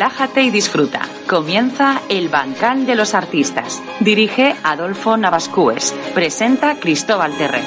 Relájate y disfruta. Comienza El Bancal de los Artistas. Dirige Adolfo Navascues. Presenta Cristóbal Terre.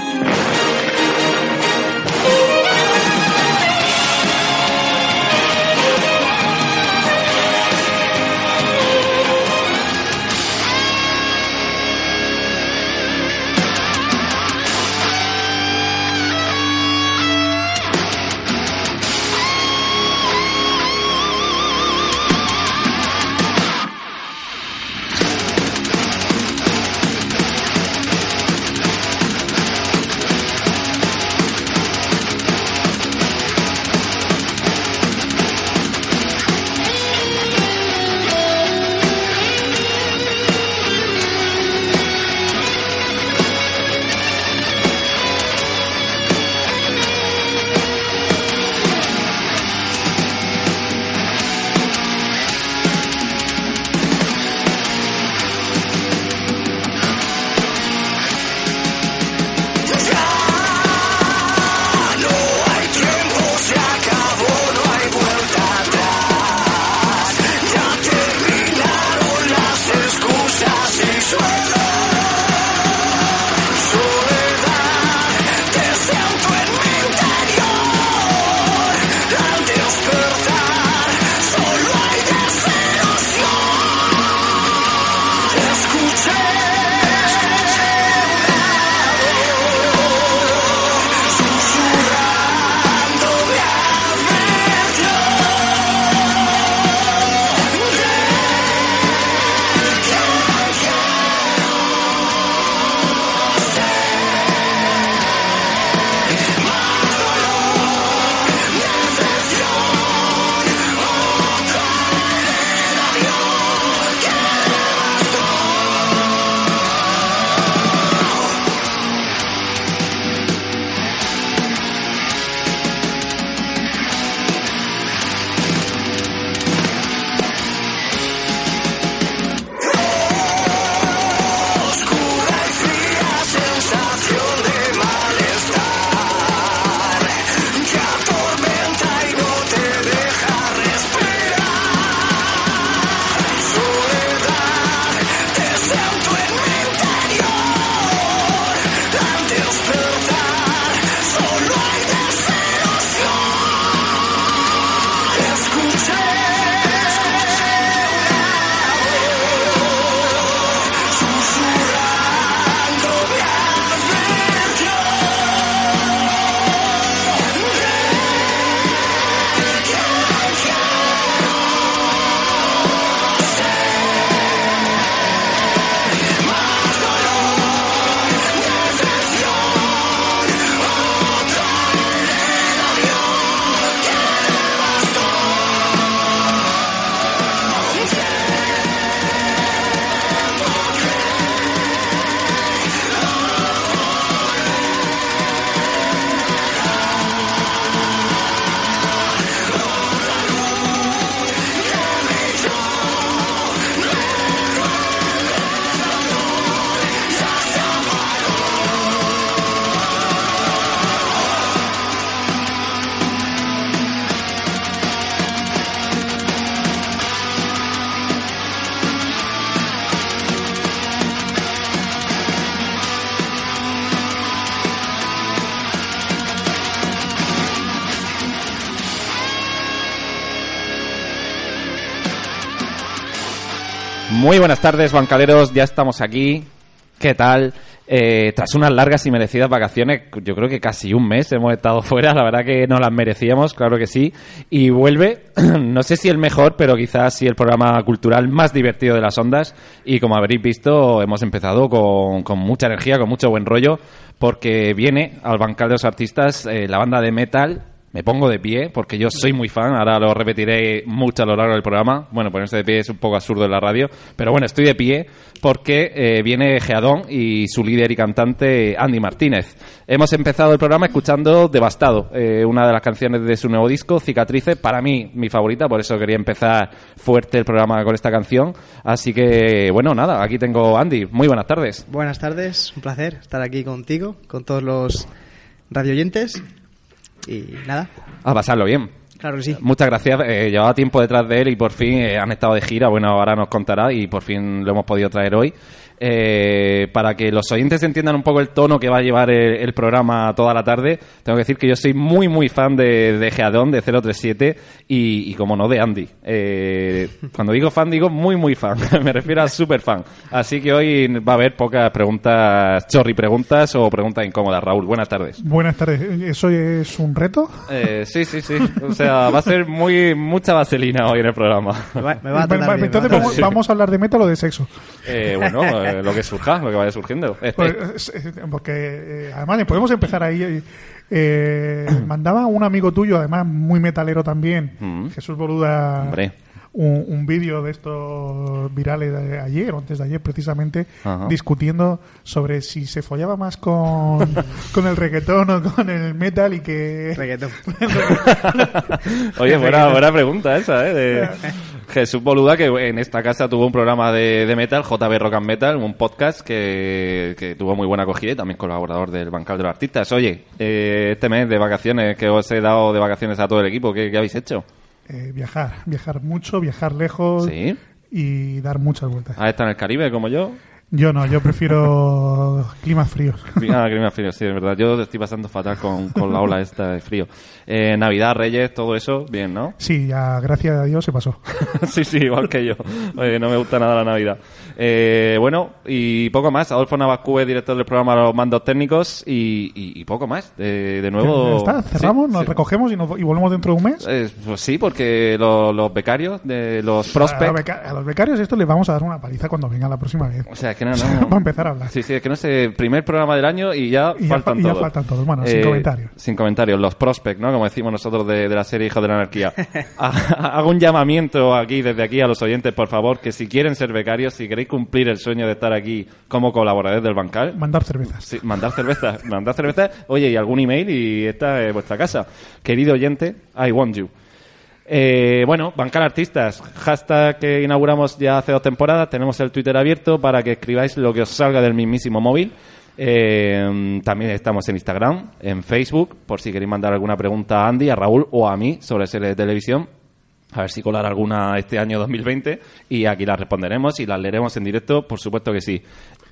Buenas tardes, bancaleros. Ya estamos aquí. ¿Qué tal? Eh, tras unas largas y merecidas vacaciones, yo creo que casi un mes hemos estado fuera, la verdad que no las merecíamos, claro que sí. Y vuelve, no sé si el mejor, pero quizás sí el programa cultural más divertido de las ondas. Y como habréis visto, hemos empezado con, mucha energía, con mucho buen rollo, porque viene al bancal de los artistas eh, la banda de metal me pongo de pie porque yo soy muy fan, ahora lo repetiré mucho a lo largo del programa. Bueno, ponerse de pie es un poco absurdo en la radio, pero bueno, estoy de pie porque eh, viene Geadón y su líder y cantante Andy Martínez. Hemos empezado el programa escuchando Devastado, eh, una de las canciones de su nuevo disco, Cicatrices, para mí mi favorita, por eso quería empezar fuerte el programa con esta canción. Así que, bueno, nada, aquí tengo Andy. Muy buenas tardes. Buenas tardes, un placer estar aquí contigo, con todos los radioyentes y nada. A pasarlo bien. Claro que sí. Muchas gracias. Eh, llevaba tiempo detrás de él y por fin eh, han estado de gira. Bueno, ahora nos contará y por fin lo hemos podido traer hoy. Eh, para que los oyentes entiendan un poco el tono que va a llevar el, el programa toda la tarde, tengo que decir que yo soy muy, muy fan de, de Geadón, de 037 y, y como no, de Andy. Eh, cuando digo fan, digo muy, muy fan. Me refiero a super fan. Así que hoy va a haber pocas preguntas, chorri preguntas o preguntas incómodas. Raúl, buenas tardes. Buenas tardes. ¿Eso es un reto? Eh, sí, sí, sí. O sea, va a ser muy mucha vaselina hoy en el programa. Me va, me va a Bueno, tratar bien, entonces me va a vamos, a hablar de metal o de sexo. Eh, bueno, lo que surja, lo que vaya surgiendo. Este- Pues, es- es- porque eh, además podemos empezar ahí. eh, eh, mandaba un amigo tuyo, además muy metalero también, Mm. Jesús Boluda, Hombre. un, un vídeo de estos virales de ayer o antes de ayer precisamente, Ajá. discutiendo sobre si se follaba más con, con el reggaetón o con el metal y que... Reggaetón. Oye, buena, buena pregunta esa, ¿eh? De Jesús Boluda, que en esta casa tuvo un programa de, de metal, JB Rock and Metal, un podcast que, que tuvo muy buena acogida y también colaborador del Bancal de los Artistas. Oye, eh, este mes de vacaciones que os he dado de vacaciones a todo el equipo, ¿qué, qué habéis hecho? eh, viajar, viajar mucho, viajar lejos Sí. y dar muchas vueltas. ¿Has estado en el Caribe como yo? Yo no, yo prefiero climas fríos. Ah, clima frío, sí, es verdad. Yo estoy pasando fatal con, con la ola esta de frío. Eh, Navidad, Reyes, todo eso, bien, ¿no? Sí, ya gracias a Dios se pasó. sí, sí, igual que yo. Oye, no me gusta nada la Navidad. Eh, bueno, y poco más. Adolfo Navascu es director del programa Los Mandos Técnicos y, y- y poco más. De, de nuevo... Está, cerramos, Sí, nos sí. recogemos y, nos- y volvemos dentro de un mes. Eh, pues sí, porque lo- los becarios, de los los prospects... a los becarios esto les vamos a dar una paliza cuando vengan la próxima vez. O sea, es que no, no. Va a empezar a hablar. Sí, sí, es que no sé, primer programa del año y ya Y ya faltan fa- y ya todos. faltan todos. Bueno, sin comentarios. Sin comentarios, los prospects, ¿no? Como decimos nosotros de, de la serie Hijos de la Anarquía. Ha- Hago un llamamiento aquí, desde aquí, a los oyentes, por favor, que si quieren ser becarios, si queréis cumplir el sueño de estar aquí como colaboradores del Bancal, Mandar cervezas. Sí, mandar cerveza, mandar cerveza, oye, y algún email y esta es vuestra casa. Querido oyente, I want you. Eh, bueno, Bancal Artistas, hashtag que inauguramos ya hace dos temporadas, tenemos el Twitter abierto para que escribáis lo que os salga del mismísimo móvil. Eh, también estamos en Instagram, en Facebook, por si queréis mandar alguna pregunta a Andy, a Raúl o a mí sobre serie de televisión. A ver si colar alguna este año 2020 y aquí las responderemos y las leeremos en directo, por supuesto que sí.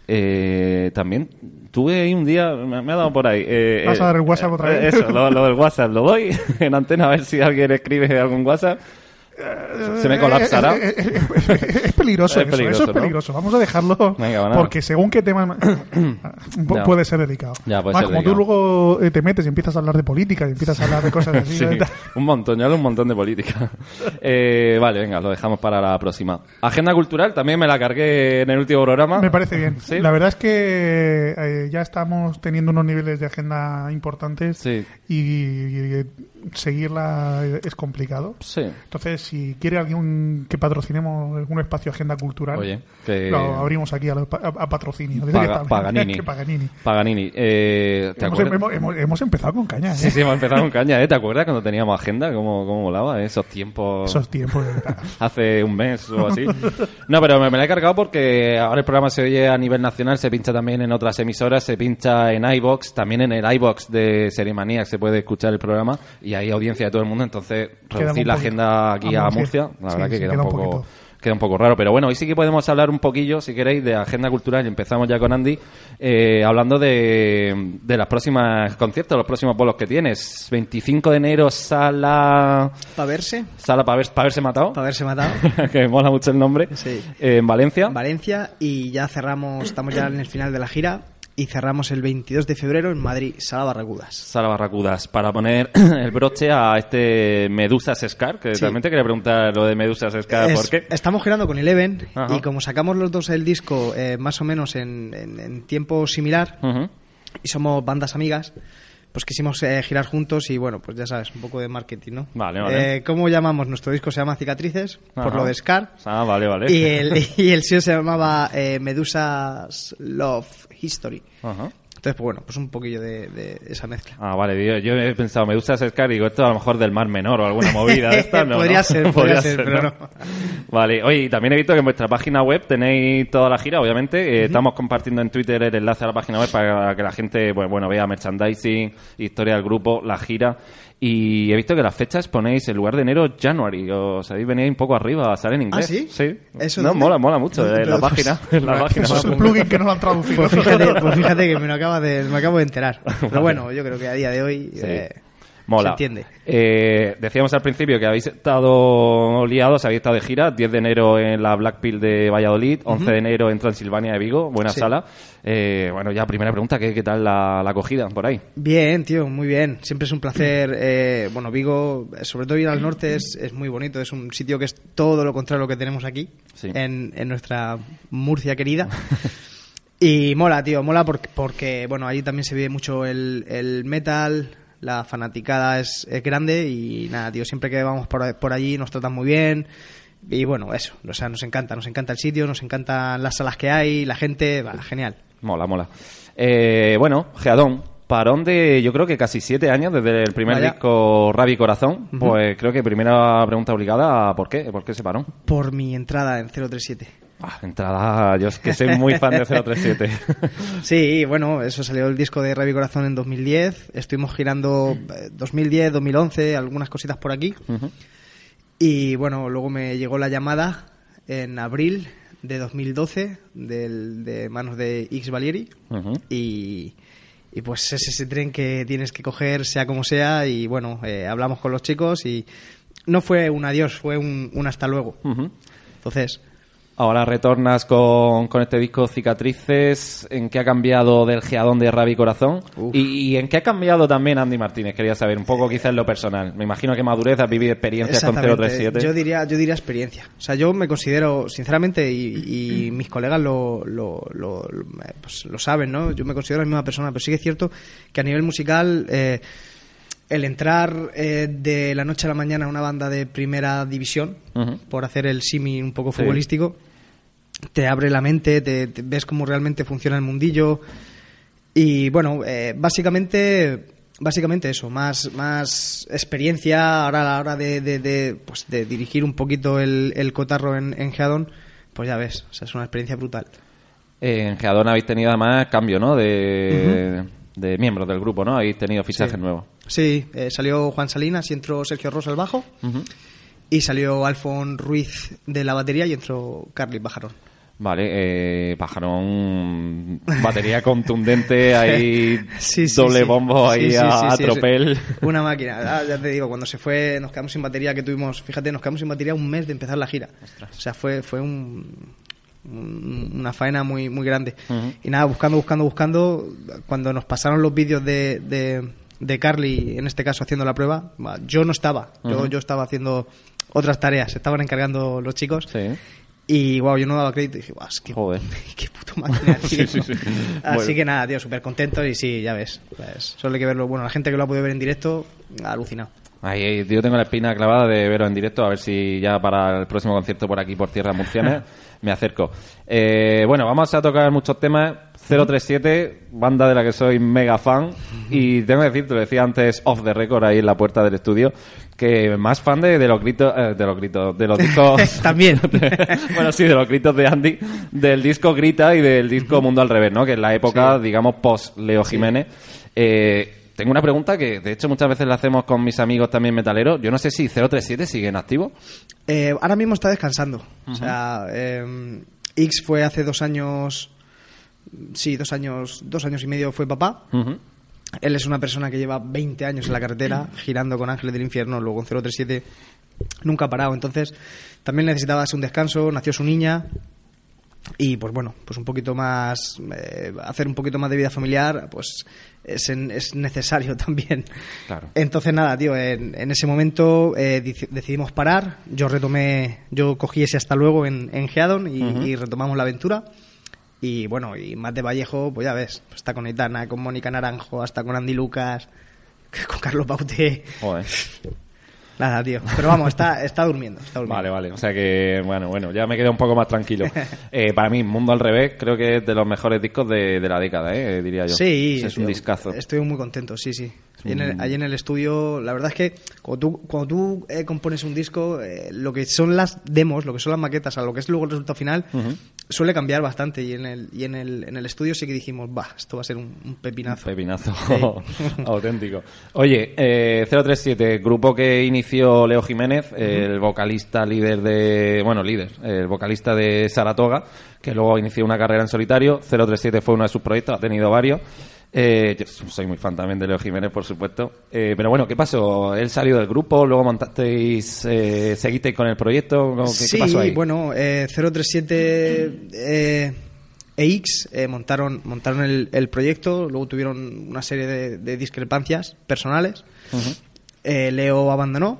Eh, también tuve ahí un día, me, me ha dado por ahí. eh, ¿Vas a eh, dar el WhatsApp otra eh, vez? Eso, lo, lo del WhatsApp, lo doy en antena a ver si alguien escribe algún WhatsApp. Se me colapsará. Eh, eh, eh, Es peligroso, Es eso, peligroso, eso es ¿no? peligroso. Vamos a dejarlo Venga, bueno. porque según qué tema puede ser delicado. Ya, puede Más, ser como delicado. tú luego te metes y empiezas a hablar de política y empiezas a hablar de cosas así. Un montón, ya hablo un montón de política. Eh, vale, venga, lo dejamos para la próxima. Agenda cultural, también me la cargué en el último programa. Me parece bien. Sí. La verdad es que eh, ya estamos teniendo unos niveles de agenda importantes Sí. y, y seguirla es complicado. Sí. Entonces, si quiere alguien que patrocinemos algún espacio agenda cultural, Oye, que... lo abrimos aquí a, lo- a- patrocinio. Paga-. Paganini. Que Paganini. Paganini. Eh, ¿te Hemos, hemos- hemos- hemos empezado con caña, ¿eh? Sí, sí, hemos empezado con caña, ¿eh? ¿Te acuerdas cuando teníamos agenda? ¿Cómo, cómo volaba? eh? Esos tiempos... Esos tiempos. hace un mes o así. No, pero me, me la he cargado porque ahora el programa se oye a nivel nacional, se pincha también en otras emisoras, se pincha en iBox, también en el iBox de Serimanía se puede escuchar el programa y hay audiencia de todo el mundo, entonces reducir la agenda aquí a a Murcia. La Sí, verdad que sí, queda, queda un poco queda un poco raro, pero bueno, hoy sí que podemos hablar un poquillo, si queréis, de agenda cultural y empezamos ya con Andy, eh, hablando de, de las próximas conciertos, los próximos bolos que tienes. 25 de enero, sala... Para verse, Sala para haberse matado. para haberse matado. que me mola mucho el nombre. Sí. Eh, en Valencia. Valencia y ya cerramos, estamos ya en el final de la gira y cerramos el 22 de febrero en Madrid, Sala Barracudas. Sala Barracudas, para poner el broche a este Medusas Scar, que Sí. también te quería preguntar lo de Medusas Scar, Es- ¿por qué? Estamos girando con Eleven Ajá. y como sacamos los dos el disco eh, más o menos en, en- en tiempo similar y somos bandas amigas, pues quisimos eh, girar juntos y bueno, pues ya sabes, un poco de marketing, ¿no? Vale, vale. Eh, ¿Cómo llamamos? Nuestro disco se llama Cicatrices, por lo de Scar. Ah, vale, vale. Y el, y el sello se llamaba eh, Medusas Love History. Ajá. Entonces, pues bueno, pues un poquillo de, de esa mezcla. Ah, vale, yo, yo he pensado Medusas Scar y digo, esto a lo mejor del Mar Menor o alguna movida de esta, ¿no? Podría ¿no? ser, podría ser, pero no. Vale, oye, y también he visto que en vuestra página web tenéis toda la gira, obviamente. Eh, Estamos compartiendo en Twitter el enlace a la página web para que la gente, pues, bueno, vea merchandising, historia del grupo, la gira. Y he visto que las fechas ponéis en lugar de enero, January. Os habéis venido un poco arriba, sale en inglés. ¿Ah, sí? Sí. ¿Eso no, dónde? mola, mola mucho. En la pues, página. En la página. Eso es un plugin que no lo han traducido. Pues fíjate, pues fíjate que me lo acaba de, me acabo de enterar. Pero bueno, yo creo que a día de hoy Sí. eh, Mola. se entiende. Eh, decíamos al principio que habéis estado liados, habéis estado de gira. 10 de enero en la Blackpill de Valladolid, 11 de enero en Transilvania de Vigo. Buena Sí. sala. Eh, bueno, ya primera pregunta, ¿qué, qué tal la, la acogida por ahí? Bien, tío, muy bien. Siempre es un placer. eh, bueno, Vigo, sobre todo ir al norte, es, es muy bonito. Es un sitio que es todo lo contrario a lo que tenemos aquí, Sí. en, en nuestra Murcia querida. y mola, tío, mola porque, porque, bueno, allí también se vive mucho el, el metal, la fanaticada es, es grande y nada, tío, siempre que vamos por, por allí nos tratan muy bien. Y bueno, eso, o sea, nos encanta, nos encanta el sitio, nos encantan las salas que hay, la gente, va, genial. Mola, mola. Eh, bueno, Geadón, parón de yo creo que casi siete años desde el primer Vaya. disco Rabi Corazón. Pues creo que primera pregunta obligada, ¿por qué? ¿Por qué se paró? Por mi entrada en 037. Ah, entrada, yo es que soy muy fan de 037. Sí, bueno, eso salió el disco de Ravi Corazón en 2010. Estuvimos girando eh, 2010, 2011, algunas cositas por aquí. Y bueno, luego me llegó la llamada en abril de 2012 del, de manos de X Valieri. Y, y pues es ese tren que tienes que coger, sea como sea. Y bueno, eh, hablamos con los chicos y no fue un adiós, fue un, un hasta luego. Entonces, Ahora retornas con, con este disco Cicatrices. ¿En qué ha cambiado del geadón de Rabi Corazón? Uf. Y, y en qué ha cambiado también Andy Martínez? Quería saber un poco quizás en lo personal. Me imagino que madurez, has vivido experiencias con Exactamente. 037. Yo diría, yo diría experiencia. O sea, yo me considero, sinceramente, y, y mis colegas lo, lo, lo, lo- pues lo saben, ¿no? Yo me considero la misma persona, pero sí que es cierto que a nivel musical, eh, el entrar eh, de la noche a la mañana a una banda de primera división, por hacer el simi un poco Sí. Te abre la mente, te, te ves cómo realmente funciona el mundillo. Y bueno, eh, básicamente, básicamente eso, más, más experiencia ahora a la hora de, de, de, pues de dirigir un poquito el, el cotarro en, en Geadón, pues ya ves, o sea, es una experiencia brutal. Eh, En Geadón habéis tenido además cambio, ¿no? De, de miembros del grupo, ¿no? Habéis tenido fichajes Sí. nuevos. Sí, eh, salió Juan Salinas y entró Sergio Rosa al bajo, y salió Alfon Ruiz de la batería y entró Carly Bajarón. Vale, eh, Pajarón, batería contundente, ahí Sí, sí, doble sí. bombo ahí a, tropel. Una máquina. Ah, ya te digo, cuando se fue, nos quedamos sin batería que tuvimos, fíjate, nos quedamos sin batería un mes de empezar la gira. O sea, fue, fue un, un- una faena muy, muy grande. Y nada, buscando, buscando, buscando, cuando nos pasaron los vídeos de, de, de Carly, en este caso haciendo la prueba, yo no estaba, yo, yo estaba haciendo otras tareas, se estaban encargando los chicos. Sí. Y wow, yo no daba crédito y dije, guau, es que Joder. qué puto máquina, tío. Sí, sí, sí. Así Bueno. que nada, tío, súper contento y sí, ya ves. Pues, solo hay que verlo. Bueno, la gente que lo ha podido ver en directo, ha alucinado. Ahí, ahí, yo tengo la espina clavada de veros en directo, a ver si ya para el próximo concierto por aquí, por Tierra Murciana, me acerco. Eh, bueno, vamos a tocar muchos temas. 037, banda de la que soy mega fan. Y tengo que decir, te lo decía antes off the record ahí en la puerta del estudio, que más fan de, de los gritos, eh, de los gritos, de los discos. También. bueno, sí, de los gritos de Andy, del disco Grita y del disco Mundo al Revés, ¿no? Que es la época, digamos, post-Leo Jiménez. Eh, tengo una pregunta que, de hecho, muchas veces la hacemos con mis amigos también metaleros. Yo no sé si 037 sigue en activo. Eh, ahora mismo está descansando. O sea, eh, X fue hace dos años. Sí, dos años, dos años y medio fue papá. Él es una persona que lleva 20 años en la carretera, girando con Ángeles del Infierno, luego en 037, nunca ha parado. Entonces, también necesitaba un descanso, nació su niña. Y pues bueno, pues un poquito más, eh, hacer un poquito más de vida familiar, pues es, en- es necesario también. Claro. Entonces nada, tío, en, en ese momento eh, decidimos parar, yo retomé, yo cogí ese hasta luego en, en y, Ujú. y retomamos la aventura. Y bueno, y más de Vallejo, pues ya ves, pues está con Aitana, con Mónica Naranjo, hasta con Andy Lucas, con Carlos Baute. Joder. Nada, tío. Pero vamos, está, está durmiendo. Está durmiendo. Vale, vale. O sea que, bueno, bueno, ya me quedo un poco más tranquilo. Eh, para mí, Mundo al Revés, creo que es de los mejores discos de, de la década, ¿eh? diría yo. Sí, Es un discazo. Estoy muy contento, sí, sí. Allí en, un- el, allí en el estudio, la verdad es que cuando tú, cuando tú eh, compones un disco, eh, lo que son las demos, lo que son las maquetas, a lo que es luego el resultado final, suele cambiar bastante y en el, y en el, en el estudio sí que dijimos, va, esto va a ser un, un pepinazo. Pepinazo auténtico. Oye, eh, 037, grupo que inició Leo Jiménez, el vocalista líder de, bueno, líder, el vocalista de Saratoga, que luego inició una carrera en solitario. 037 fue uno de sus proyectos, ha tenido varios. Eh, yo soy muy fan también de Leo Jiménez, por supuesto. Eh, pero bueno, ¿qué pasó? Él salió del grupo, luego montasteis, eh, seguisteis con el proyecto. ¿Qué, sí, qué pasó ahí? bueno, eh, 037 eh, EX eh, montaron, montaron el, el proyecto, luego tuvieron una serie de, de discrepancias personales. Eh, Leo abandonó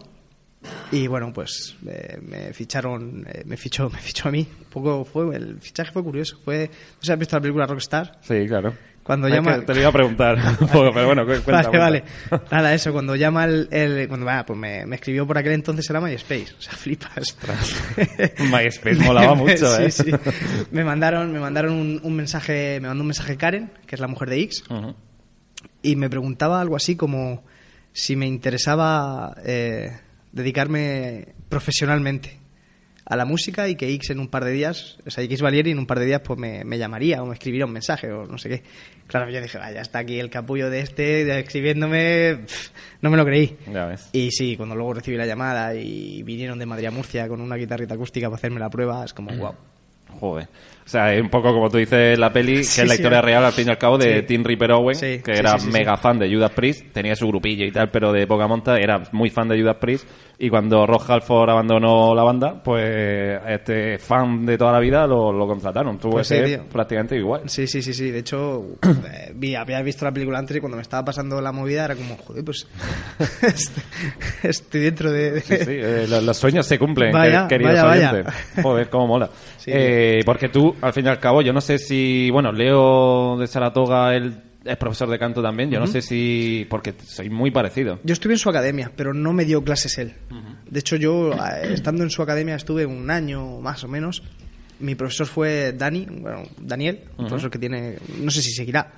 y bueno, pues eh, me ficharon, eh, me fichó, me fichó a mí. Un poco fue, el fichaje fue curioso. Fue, ¿no sé, has visto la película Rockstar? Sí, claro. Cuando llama- te lo iba a preguntar pero bueno, cu- cuenta, vale, vale. cuenta. Nada, eso, cuando llama el... el- cuando, va, pues me, me escribió por aquel entonces era MySpace. O sea, flipas. MySpace molaba mucho, ¿eh? sí. Me mandaron, me mandaron un, un mensaje, me mandó un mensaje Karen, que es la mujer de X, y me preguntaba algo así como si me interesaba eh, dedicarme profesionalmente a la música y que X en un par de días, o sea, X Valieri en un par de días pues me, me llamaría o me escribiría un mensaje o no sé qué. Claro, yo dije, vaya, está aquí el capullo de este de- escribiéndome, no me lo creí. Ya ves. Y sí, cuando luego recibí la llamada y vinieron de Madrid a Murcia con una guitarrita acústica para hacerme la prueba, es como, wow. Joder. O sea, es un poco como tú dices la peli, que Sí, es la sí, historia ¿no? real, al fin y al cabo, de Sí. Tim Ripper Owen, Sí, que sí, era sí, sí, mega sí. fan de Judas Priest, tenía su grupillo y tal, pero de poca monta, era muy fan de Judas Priest, y cuando Ross Halford abandonó la banda, pues este fan de toda la vida lo, lo contrataron. Tuvo Pues sí, tío. prácticamente igual. Sí, sí, sí, sí. De hecho, eh, vi, había visto la película antes y cuando me estaba pasando la movida era como, joder, pues estoy, estoy dentro de... de- Sí, sí, eh, los, los sueños se cumplen, Vaya, quer- queridos vaya, vaya. Joder, cómo mola. Sí, Eh, porque tú, al fin y al cabo, yo no sé si, bueno, Leo de Saratoga, él es profesor de canto también, yo no sé si, porque soy muy parecido. Yo estuve en su academia, pero no me dio clases él. De hecho, yo, eh, estando en su academia, estuve un año más o menos. Mi profesor fue Dani, bueno, Daniel, un profesor que tiene, no sé si seguirá.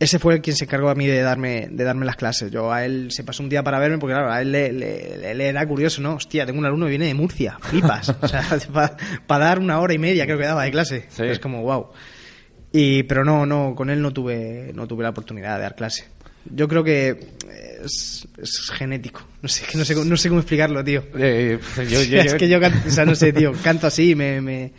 Ese fue el quien se encargó a mí de darme, de darme las clases. Yo a él se pasó un día para verme, porque claro, a él le, le- le- era curioso, ¿no? Hostia, tengo un alumno que viene de Murcia, flipas. o sea, para dar una hora y media creo que daba de clase. Sí. Es como, wow. Y, pero no, no, con él no tuve, no tuve la oportunidad de dar clase. Yo creo que es, es genético. No sé, no sé, no sé cómo explicarlo, tío. Eh, yo- yo- es que yo, can- o sea, no sé, tío, canto así, me, me,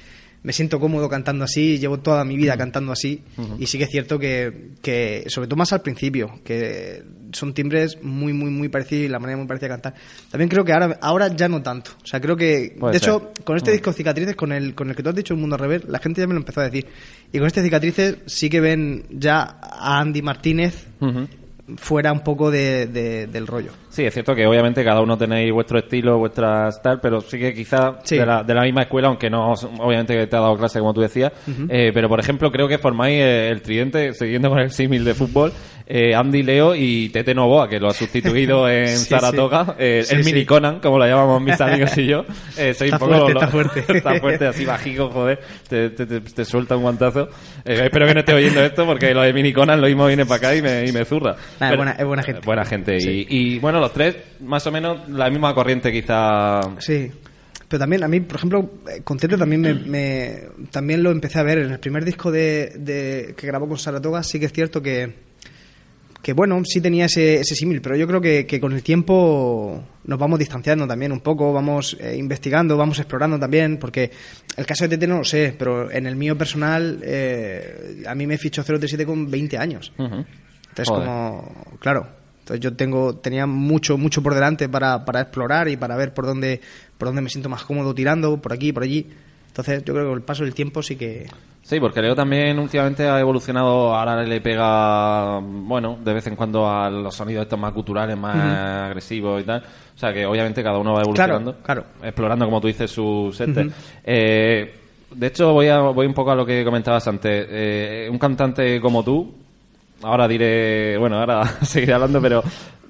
me siento cómodo cantando así, llevo toda mi vida cantando así. Y sí que es cierto que, que, sobre todo más al principio, que son timbres muy, muy, muy parecidos y la manera muy parecida de cantar. También creo que ahora, ahora ya no tanto. O sea, creo que, Puede de ser. hecho, con este disco Cicatrices, con el, con el que tú has dicho El Mundo al Revés, la gente ya me lo empezó a decir. Y con este Cicatrices sí que ven ya a Andy Martínez fuera un poco de, de- del rollo. Sí, es cierto que obviamente cada uno tenéis vuestro estilo, vuestras tal, pero sí que quizá Sí. de, la, de la misma escuela, aunque no, obviamente que te ha dado clase como tú decías, eh, pero por ejemplo creo que formáis eh, el tridente, siguiendo con el símil de fútbol, eh, Andy Leo y Tete Novoa, que lo ha sustituido en Sí, Saratoga, eh, Sí, el sí. mini Conan, como lo llamamos mis amigos y yo. Eh, soy Está un poco fuerte, lo- está fuerte. está fuerte, así bajico, joder, te, te, te- te suelta un guantazo. Eh, espero que no esté oyendo esto, porque lo de mini Conan lo mismo viene para acá y me, y me zurra. Nah, es buena- es buena gente. Buena gente. Y, y, bueno, los tres, más o menos, la misma corriente quizá. Sí. Pero también a mí, por ejemplo, eh, con Tete también me, me- también lo empecé a ver en el primer disco de, de- que grabó con Saratoga, sí que es cierto que que bueno, sí tenía ese, ese símil, pero yo creo que, que con el tiempo nos vamos distanciando también un poco, vamos eh, investigando, vamos explorando también, porque el caso de Tete no lo sé, pero en el mío personal, eh, a mí me fichó 037 con 20 años. Ujú. Entonces, Joder. como, claro, entonces yo tengo, tenía mucho, mucho por delante para, para explorar y para ver por dónde, por dónde me siento más cómodo tirando, por aquí, por allí. Entonces, yo creo que con el paso del tiempo sí que. Sí, porque Leo también últimamente ha evolucionado, ahora le pega, bueno, de vez en cuando a los sonidos estos más culturales, más agresivos y tal. O sea que obviamente cada uno va evolucionando, Claro, explorando, como tú dices, su set. Ujú. Eh, de hecho, voy, a, voy un poco a lo que comentabas antes. Eh, un cantante como tú, ahora diré, bueno, ahora seguiré hablando, pero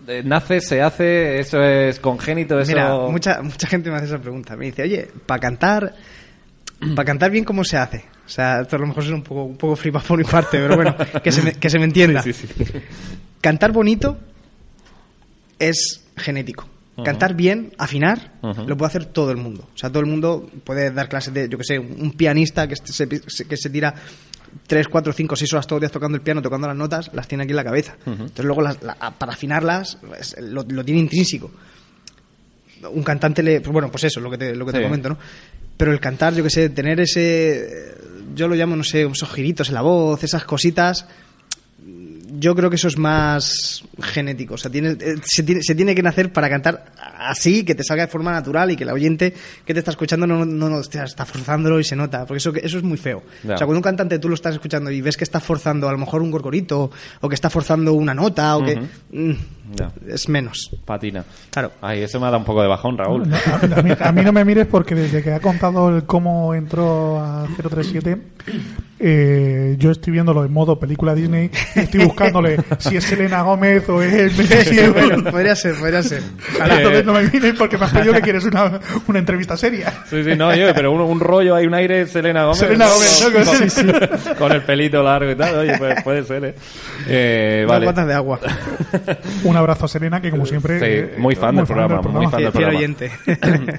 eh, nace, se hace, eso es congénito, eso... Mira, mucha, mucha gente me hace esa pregunta. Me dice, oye, para cantar, para cantar bien, ¿cómo se hace? O sea, esto a lo mejor es un poco, un poco flipa por mi parte, pero bueno, que se me, que se me entienda. Sí, sí, sí. Cantar bonito es genético. Cantar bien, afinar, lo puede hacer todo el mundo. O sea, todo el mundo puede dar clases de, yo que sé, un pianista que se, que se tira 3, 4, 5, 6 horas todos los días tocando el piano, tocando las notas, las tiene aquí en la cabeza. Entonces luego las- la- para afinarlas es- lo, lo tiene intrínseco. Un cantante le... pues bueno, pues eso, lo que te, lo que te comento, ¿no? Pero el cantar, yo que sé, tener ese... Yo lo llamo, no sé, esos giritos en la voz, esas cositas yo creo que eso es más genético. O sea, tiene, eh, se, tiene, se tiene que nacer para cantar así, que te salga de forma natural y que el oyente que te está escuchando no, no, no está forzándolo y se nota. Porque eso, eso es muy feo. Ya. O sea, cuando un cantante tú lo estás escuchando y ves que está forzando a lo mejor un gorgorito o que está forzando una nota o que. Ujú. mm, Ya. es menos. Patina. Claro. Ay, eso me ha dado un poco de bajón, Raúl. No, a, a mí, a mí no me mires porque desde que ha contado el cómo entró a 037, eh, yo estoy viéndolo en modo película Disney y estoy buscándole si es Selena Gómez o es Messi. bueno, podría ser, podría ser. Ojalá, entonces no me mires porque me has pedido que quieres una, una entrevista seria. Sí, sí, no, yo, pero un, un rollo, hay un aire Selena Gómez. Selena Gómez, ¿no? Con, Sí, sí. con el pelito largo y tal, oye, pues, puede ser, ¿eh? eh vale. de agua. Un abrazo a Selena, que como siempre. Sí, eh, muy fan del programa, muy fan del programa. oyente.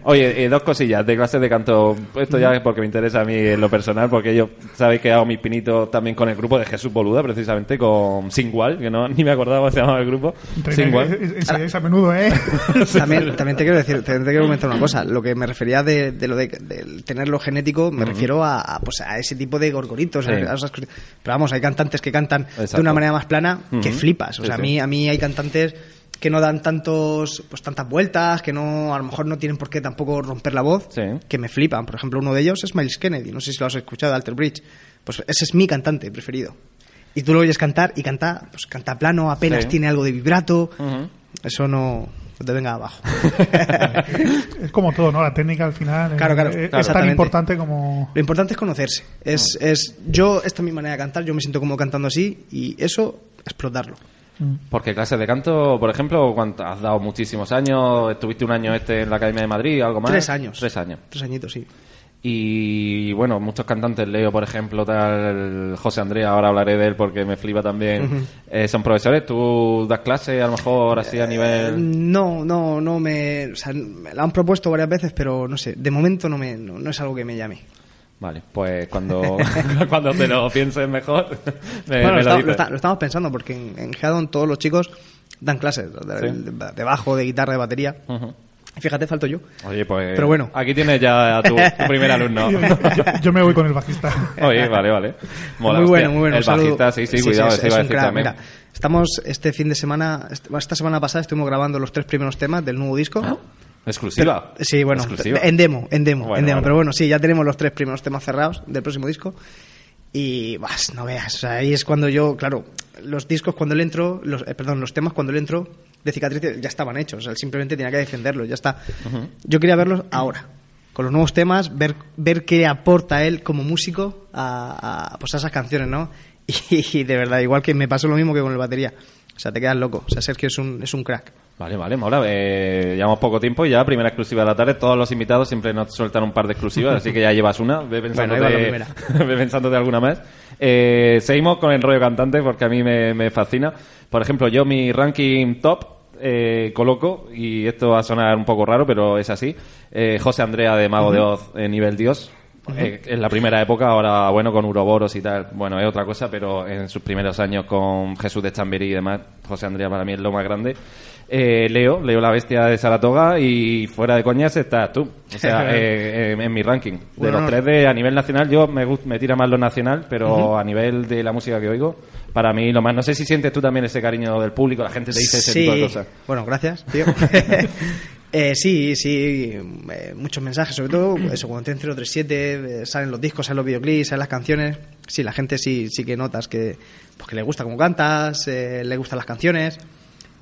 Oye, eh, dos cosillas de clases de canto. Esto ya es porque me interesa a mí en lo personal, porque yo sabéis que hago mis pinitos también con el grupo de Jesús Boluda, precisamente con Singwal, que no ni me acordaba cómo se llamaba el grupo. Singwal. Ensayáis a menudo, ¿eh? también, también te quiero decir, te, te quiero comentar una cosa. Lo que me refería de, de lo de, del tenerlo genético, me refiero a, a, pues, a ese tipo de gorgoritos. Sí. a esas cosas. Pero vamos, hay cantantes que cantan Exacto. de una manera más plana que flipas. O Sí, sea, a mí, a mí hay cantantes que no dan tantos pues tantas vueltas, que no a lo mejor no tienen por qué tampoco romper la voz, Sí. que me flipan. Por ejemplo, uno de ellos es Miles Kennedy, no sé si lo has escuchado, Alter Bridge. Pues ese es mi cantante preferido. Y tú lo oyes cantar y canta, pues canta plano, apenas Sí. tiene algo de vibrato. Eso no, no te venga abajo. Es como todo, ¿no? La técnica al final Claro, claro, es, claro. es tan importante como... Lo importante es conocerse. Es, es, yo, esta es mi manera de cantar, yo me siento como cantando así y eso, explotarlo. Porque clases de canto, por ejemplo, ¿cuánto- has dado muchísimos años, estuviste un año este en la Academia de Madrid, algo más. Tres años. Tres años. Tres añitos, sí. Y bueno, muchos cantantes, Leo, por ejemplo, tal José Andrea, ahora hablaré de él porque me flipa también. eh, son profesores, tú das clases a lo mejor así a Eh, nivel. No, no, no me. O sea, me la han propuesto varias veces, pero no sé, de momento no, me, no, no es algo que me llame. Vale, pues cuando, cuando te lo pienses mejor, me, bueno, me lo, lo está- dices. lo está- lo estamos pensando porque en, en Headon todos los chicos dan clases de, Sí. de- de bajo, de guitarra, de batería. Ujú. Fíjate, falto yo. Oye, pues. Pero bueno. Aquí tienes ya a tu, tu primer alumno. Yo, yo- yo me voy con el bajista. Oye, vale, vale. Mola, muy bueno, hostia. muy bueno. El bajista, sí, sí, cuidado, es, ese es iba a decir crack. también. Mira, estamos este fin de semana, est- esta semana pasada estuvimos grabando los tres primeros temas del nuevo disco. Exclusiva. Pero- sí, bueno, Exclusiva. en demo, en demo, Bueno, en demo. vale. Pero bueno, sí, ya tenemos los tres primeros temas cerrados del próximo disco. Y, vas, no veas, o sea, ahí es cuando yo, claro, los discos cuando le entro, los, eh, perdón, los temas cuando le entro de cicatriz ya estaban hechos, o sea, él simplemente tenía que defenderlos, ya está. Yo quería verlos ahora, con los nuevos temas, ver, ver qué aporta él como músico a, a, pues a esas canciones, ¿no? Y, de verdad, igual que me pasó lo mismo que con el batería. O sea, te quedas loco. O sea, Sergio es un, es un crack. Vale, vale, mola. Eh, llevamos poco tiempo y ya, primera exclusiva de la tarde. Todos los invitados siempre nos sueltan un par de exclusivas, así que ya llevas una. Pensándote, Bueno, ve pensándote alguna más. Eh, seguimos con el rollo cantante porque a mí me, me fascina. Por ejemplo, yo mi ranking top eh, coloco, y esto va a sonar un poco raro, pero es así, eh, José Andrea de Mago de Oz, eh, nivel Dios. Eh, en la primera época, ahora bueno, con Uroboros y tal, bueno, es otra cosa, pero en sus primeros años con Jesús de Chamberí y demás, José Andrea para mí es lo más grande. Eh, Leo, Leo la bestia de Saratoga y fuera de coñas estás tú. O sea, eh, eh, en mi ranking. De Bueno, los tres de a nivel nacional, yo me, me tira más lo nacional, pero a nivel de la música que oigo, para mí lo más. No sé si sientes tú también ese cariño del público, la gente te dice ese tipo de cosas. Bueno, gracias, tío. Eh, sí, sí, eh, muchos mensajes, sobre todo eso, cuando te en 037, eh, salen los discos, salen los videoclips, salen las canciones. Sí, la gente sí, sí que notas que, pues, que le gusta cómo cantas, eh, le gustan las canciones.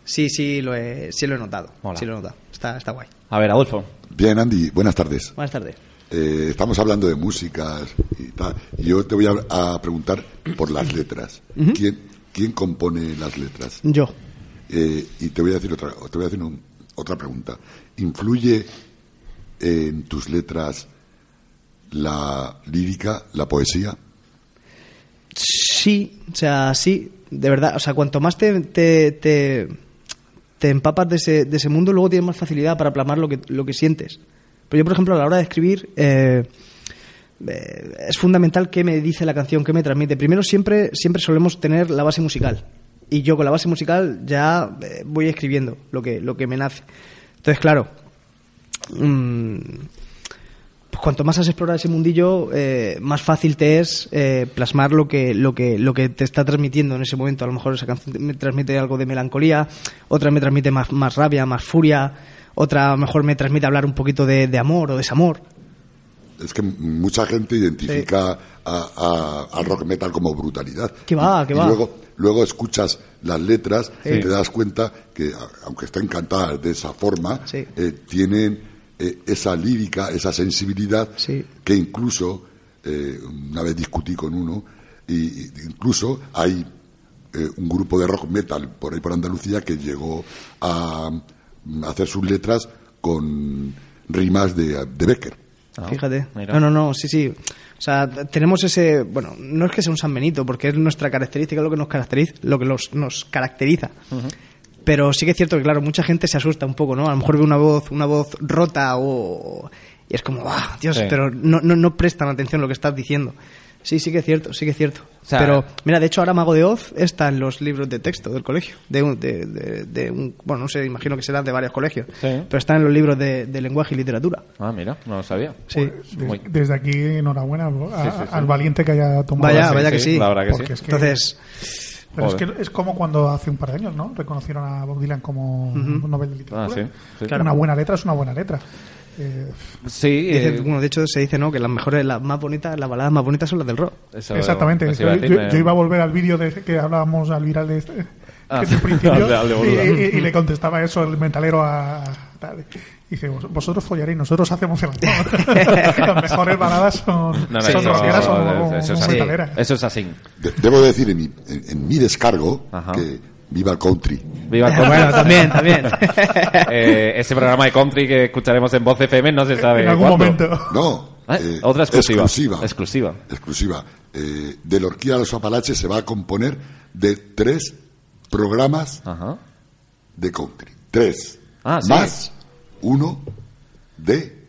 Sí, sí, lo he, sí lo he notado. Mola. Sí lo he notado. Está, está guay. A ver, Adolfo. Bien, Andy, buenas tardes. Buenas tardes. Eh, estamos hablando de músicas y tal. Yo te voy a, a preguntar por las letras. ¿Quién, ¿Quién compone las letras? Yo. Eh, y te voy a decir otra, te voy a hacer un- otra pregunta. ¿Influye en tus letras la lírica, la poesía? Sí, o sea, sí, de verdad. O sea, cuanto más te, te, te, te empapas de ese, de ese mundo, luego tienes más facilidad para plasmar lo que, lo que sientes. Pero yo, por ejemplo, a la hora de escribir, eh, eh, es fundamental qué me dice la canción, qué me transmite. Primero, siempre, siempre solemos tener la base musical. Y yo con la base musical ya eh, voy escribiendo lo que, lo que me nace. Entonces, claro, mm, cuanto más has explorado ese mundillo, eh, más fácil te es eh, plasmar lo que, lo, que, lo que te está transmitiendo en ese momento. A lo mejor esa canción me transmite algo de melancolía, otra me transmite más, más rabia, más furia, otra a lo mejor me transmite hablar un poquito de, de amor o desamor. Es que mucha gente identifica a- a- al rock metal como brutalidad. Que va, que y va. Luego, luego escuchas las letras Sí. y te das cuenta que, aunque están cantadas de esa forma, Sí. eh, tienen eh, esa lírica, esa sensibilidad Sí. que incluso, eh, una vez discutí con uno, y, y incluso hay eh, un grupo de rock metal por ahí por Andalucía que llegó a, mm, hacer sus letras con rimas de, de Becker. Ah, Fíjate. mira. No, no, no, sí, sí. O sea, tenemos ese, bueno, no es que sea un San Benito, porque es nuestra característica, lo que nos caracteriza, lo que los- nos caracteriza. Pero sí que es cierto que, claro, mucha gente se asusta un poco, ¿no? A lo mejor ve una voz, una voz rota o... Y es como, ¡ah, Dios! Sí. Pero no, no, no prestan atención a lo que estás diciendo. Sí, sí que es cierto, sí que es cierto. O sea- pero, mira, de hecho ahora Mago de Oz está en los libros de texto del colegio. De un, de, de- de un- bueno, no sé, imagino que serán de varios colegios. Sí. Pero está en los libros de, de lenguaje y literatura. Ah, mira, no lo sabía. Sí. Muy- desde aquí, enhorabuena a- Sí, sí, sí. al valiente que haya tomado Vaya, vaya que sí. La verdad que Porque sí. es que- Entonces, Pero es que es como cuando hace un par de años, ¿no? Reconocieron a Bob Dylan como un Nobel de Literatura. Ah, sí, sí. Claro. Una buena letra es una buena letra. Eh, Sí, dice- eh, bueno, de hecho se dice no que las mejores, las más bonitas, las baladas más bonitas son las del rock. eso- exactamente. eso iba a yo, decir, yo- me- yo iba a volver al vídeo de que hablábamos al viral de este, Ah, que principio de- de y, y- y le contestaba eso el metalero a tal. Y dice, "Vos- vosotros follaréis, nosotros hacemos el amor. Las mejores baladas son, No, no, son o, eso es así. Eso es así. De- debo decir en mi, en, en mi descargo Ajá. que viva el country. Viva el country. bueno, también, también. Eh, ese programa de country que escucharemos en Voz FM no se sabe en algún cuándo. momento. No. Ah, eh, Otra exclusiva. Exclusiva. Exclusiva. Exclusiva. Eh, de la Orquídea de los Apalaches se va a componer de tres programas Ajá. de country. Tres. Ah, sí. Más uno de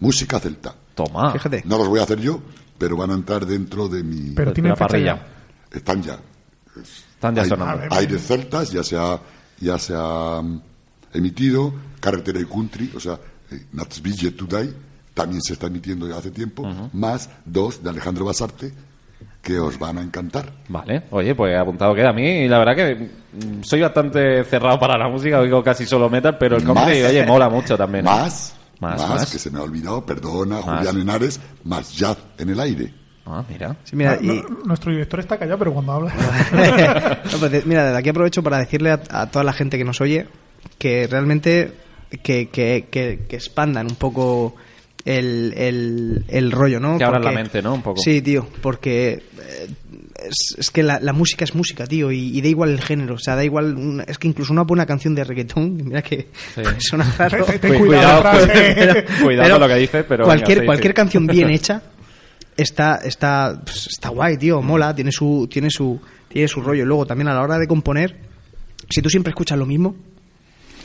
música celta. Toma. Fíjate. No los voy a hacer yo, pero van a entrar dentro de mi... Pero tiene parrilla. Están ya. Están ya Hay- sonando. Aires celtas, ya se ha, ya se ha mm, emitido. Carretera y Country, o sea, eh, Natsville Today, también se está emitiendo ya hace tiempo. Más dos de Alejandro Basarte, que os van a encantar. Vale, oye, pues apuntado queda a mí. La verdad que mm, soy bastante cerrado para la música, oigo casi solo metal, pero el country, Más- oye, mola mucho también. Más, Más, más, más. que se me ha olvidado, perdona, Más. Julián Henares, más jazz en el aire. Ah, mira. Sí, mira, Ah, y- no- nuestro director está callado, pero cuando habla. No, pues de- mira, desde aquí aprovecho para decirle a, a toda la gente que nos oye que realmente que, que, que, que expandan un poco el, el, el rollo, ¿no? Que abran la mente, ¿no? Un poco. Sí, tío, porque eh, es, es que la, la música es música, tío, y, y da igual el género, o sea, da igual, un- es que incluso una buena canción de reggaetón, mira que Sí. sonar raro, cuidado, cuidado, con lo que dices, pero cualquier, venga, sí, cualquier sí. canción bien hecha está, está, pues, está guay, tío, mola, tiene su, tiene su, tiene su rollo. Luego también a la hora de componer, si tú siempre escuchas lo mismo,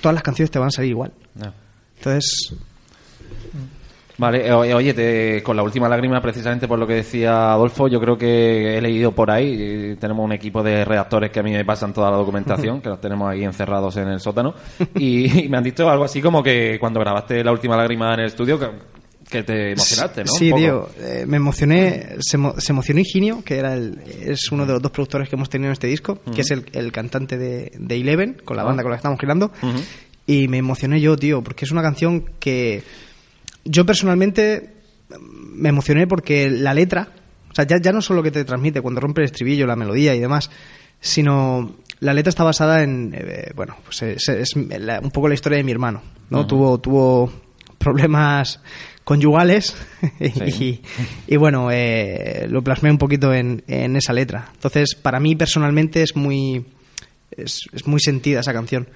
todas las canciones te van a salir igual. No. Entonces, Vale, eh, oye, te- con la última lágrima, precisamente por lo que decía Adolfo, yo creo que he leído por ahí, eh, tenemos un equipo de redactores que a mí me pasan toda la documentación, que los tenemos ahí encerrados en el sótano, y, y me han dicho algo así como que cuando grabaste la última lágrima en el estudio, que, que te emocionaste, ¿no? Sí, tío, eh, me emocioné, se, se emocionó Higinio, que era el, es uno de los dos productores que hemos tenido en este disco, que es el, el cantante de, de Eleven, con la Ah. banda con la que estamos girando, y me emocioné yo, tío, porque es una canción que yo personalmente me emocioné porque la letra, o sea, ya, ya no solo que te transmite cuando rompe el estribillo, la melodía y demás, sino la letra está basada en, eh, bueno, pues es, es la- un poco la historia de mi hermano, ¿no? Tuvo, tuvo problemas conyugales Sí. y, y bueno, eh, lo plasmé un poquito en, en esa letra. Entonces, para mí personalmente es muy, es, es muy sentida esa canción.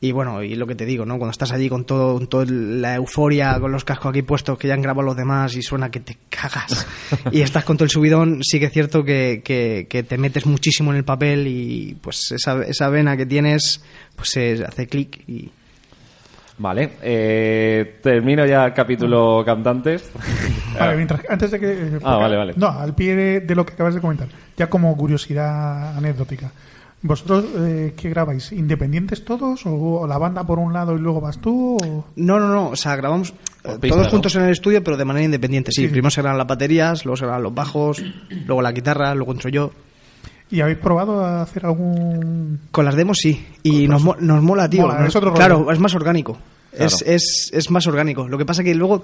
Y bueno, y lo que te digo, ¿no? Cuando estás allí con todo, con toda la euforia, con los cascos aquí puestos que ya han grabado los demás y suena que te cagas. y estás con todo el subidón, sí que es cierto que, que, que te metes muchísimo en el papel y pues esa, esa vena que tienes, pues se hace clic y, Vale, eh, termino ya el capítulo cantantes. Vale, mientras, antes de que... Ah, vale, vale. No, al pie de, de lo que acabas de comentar, ya como curiosidad anecdótica. ¿Vosotros eh, qué grabáis? ¿Independientes todos? ¿O la banda por un lado y luego vas tú? o- No, no, no. O sea, grabamos eh, todos juntos en el estudio, pero de manera independiente. Sí, Sí. primero se graban las baterías, luego se graban los bajos, luego la guitarra, luego entro yo. ¿Y habéis probado a hacer algún...? Con las demos sí. Y nos, mo- nos mola, tío. Mola, es otro claro, es más orgánico. Claro. Es, es, es más orgánico. Lo que pasa que luego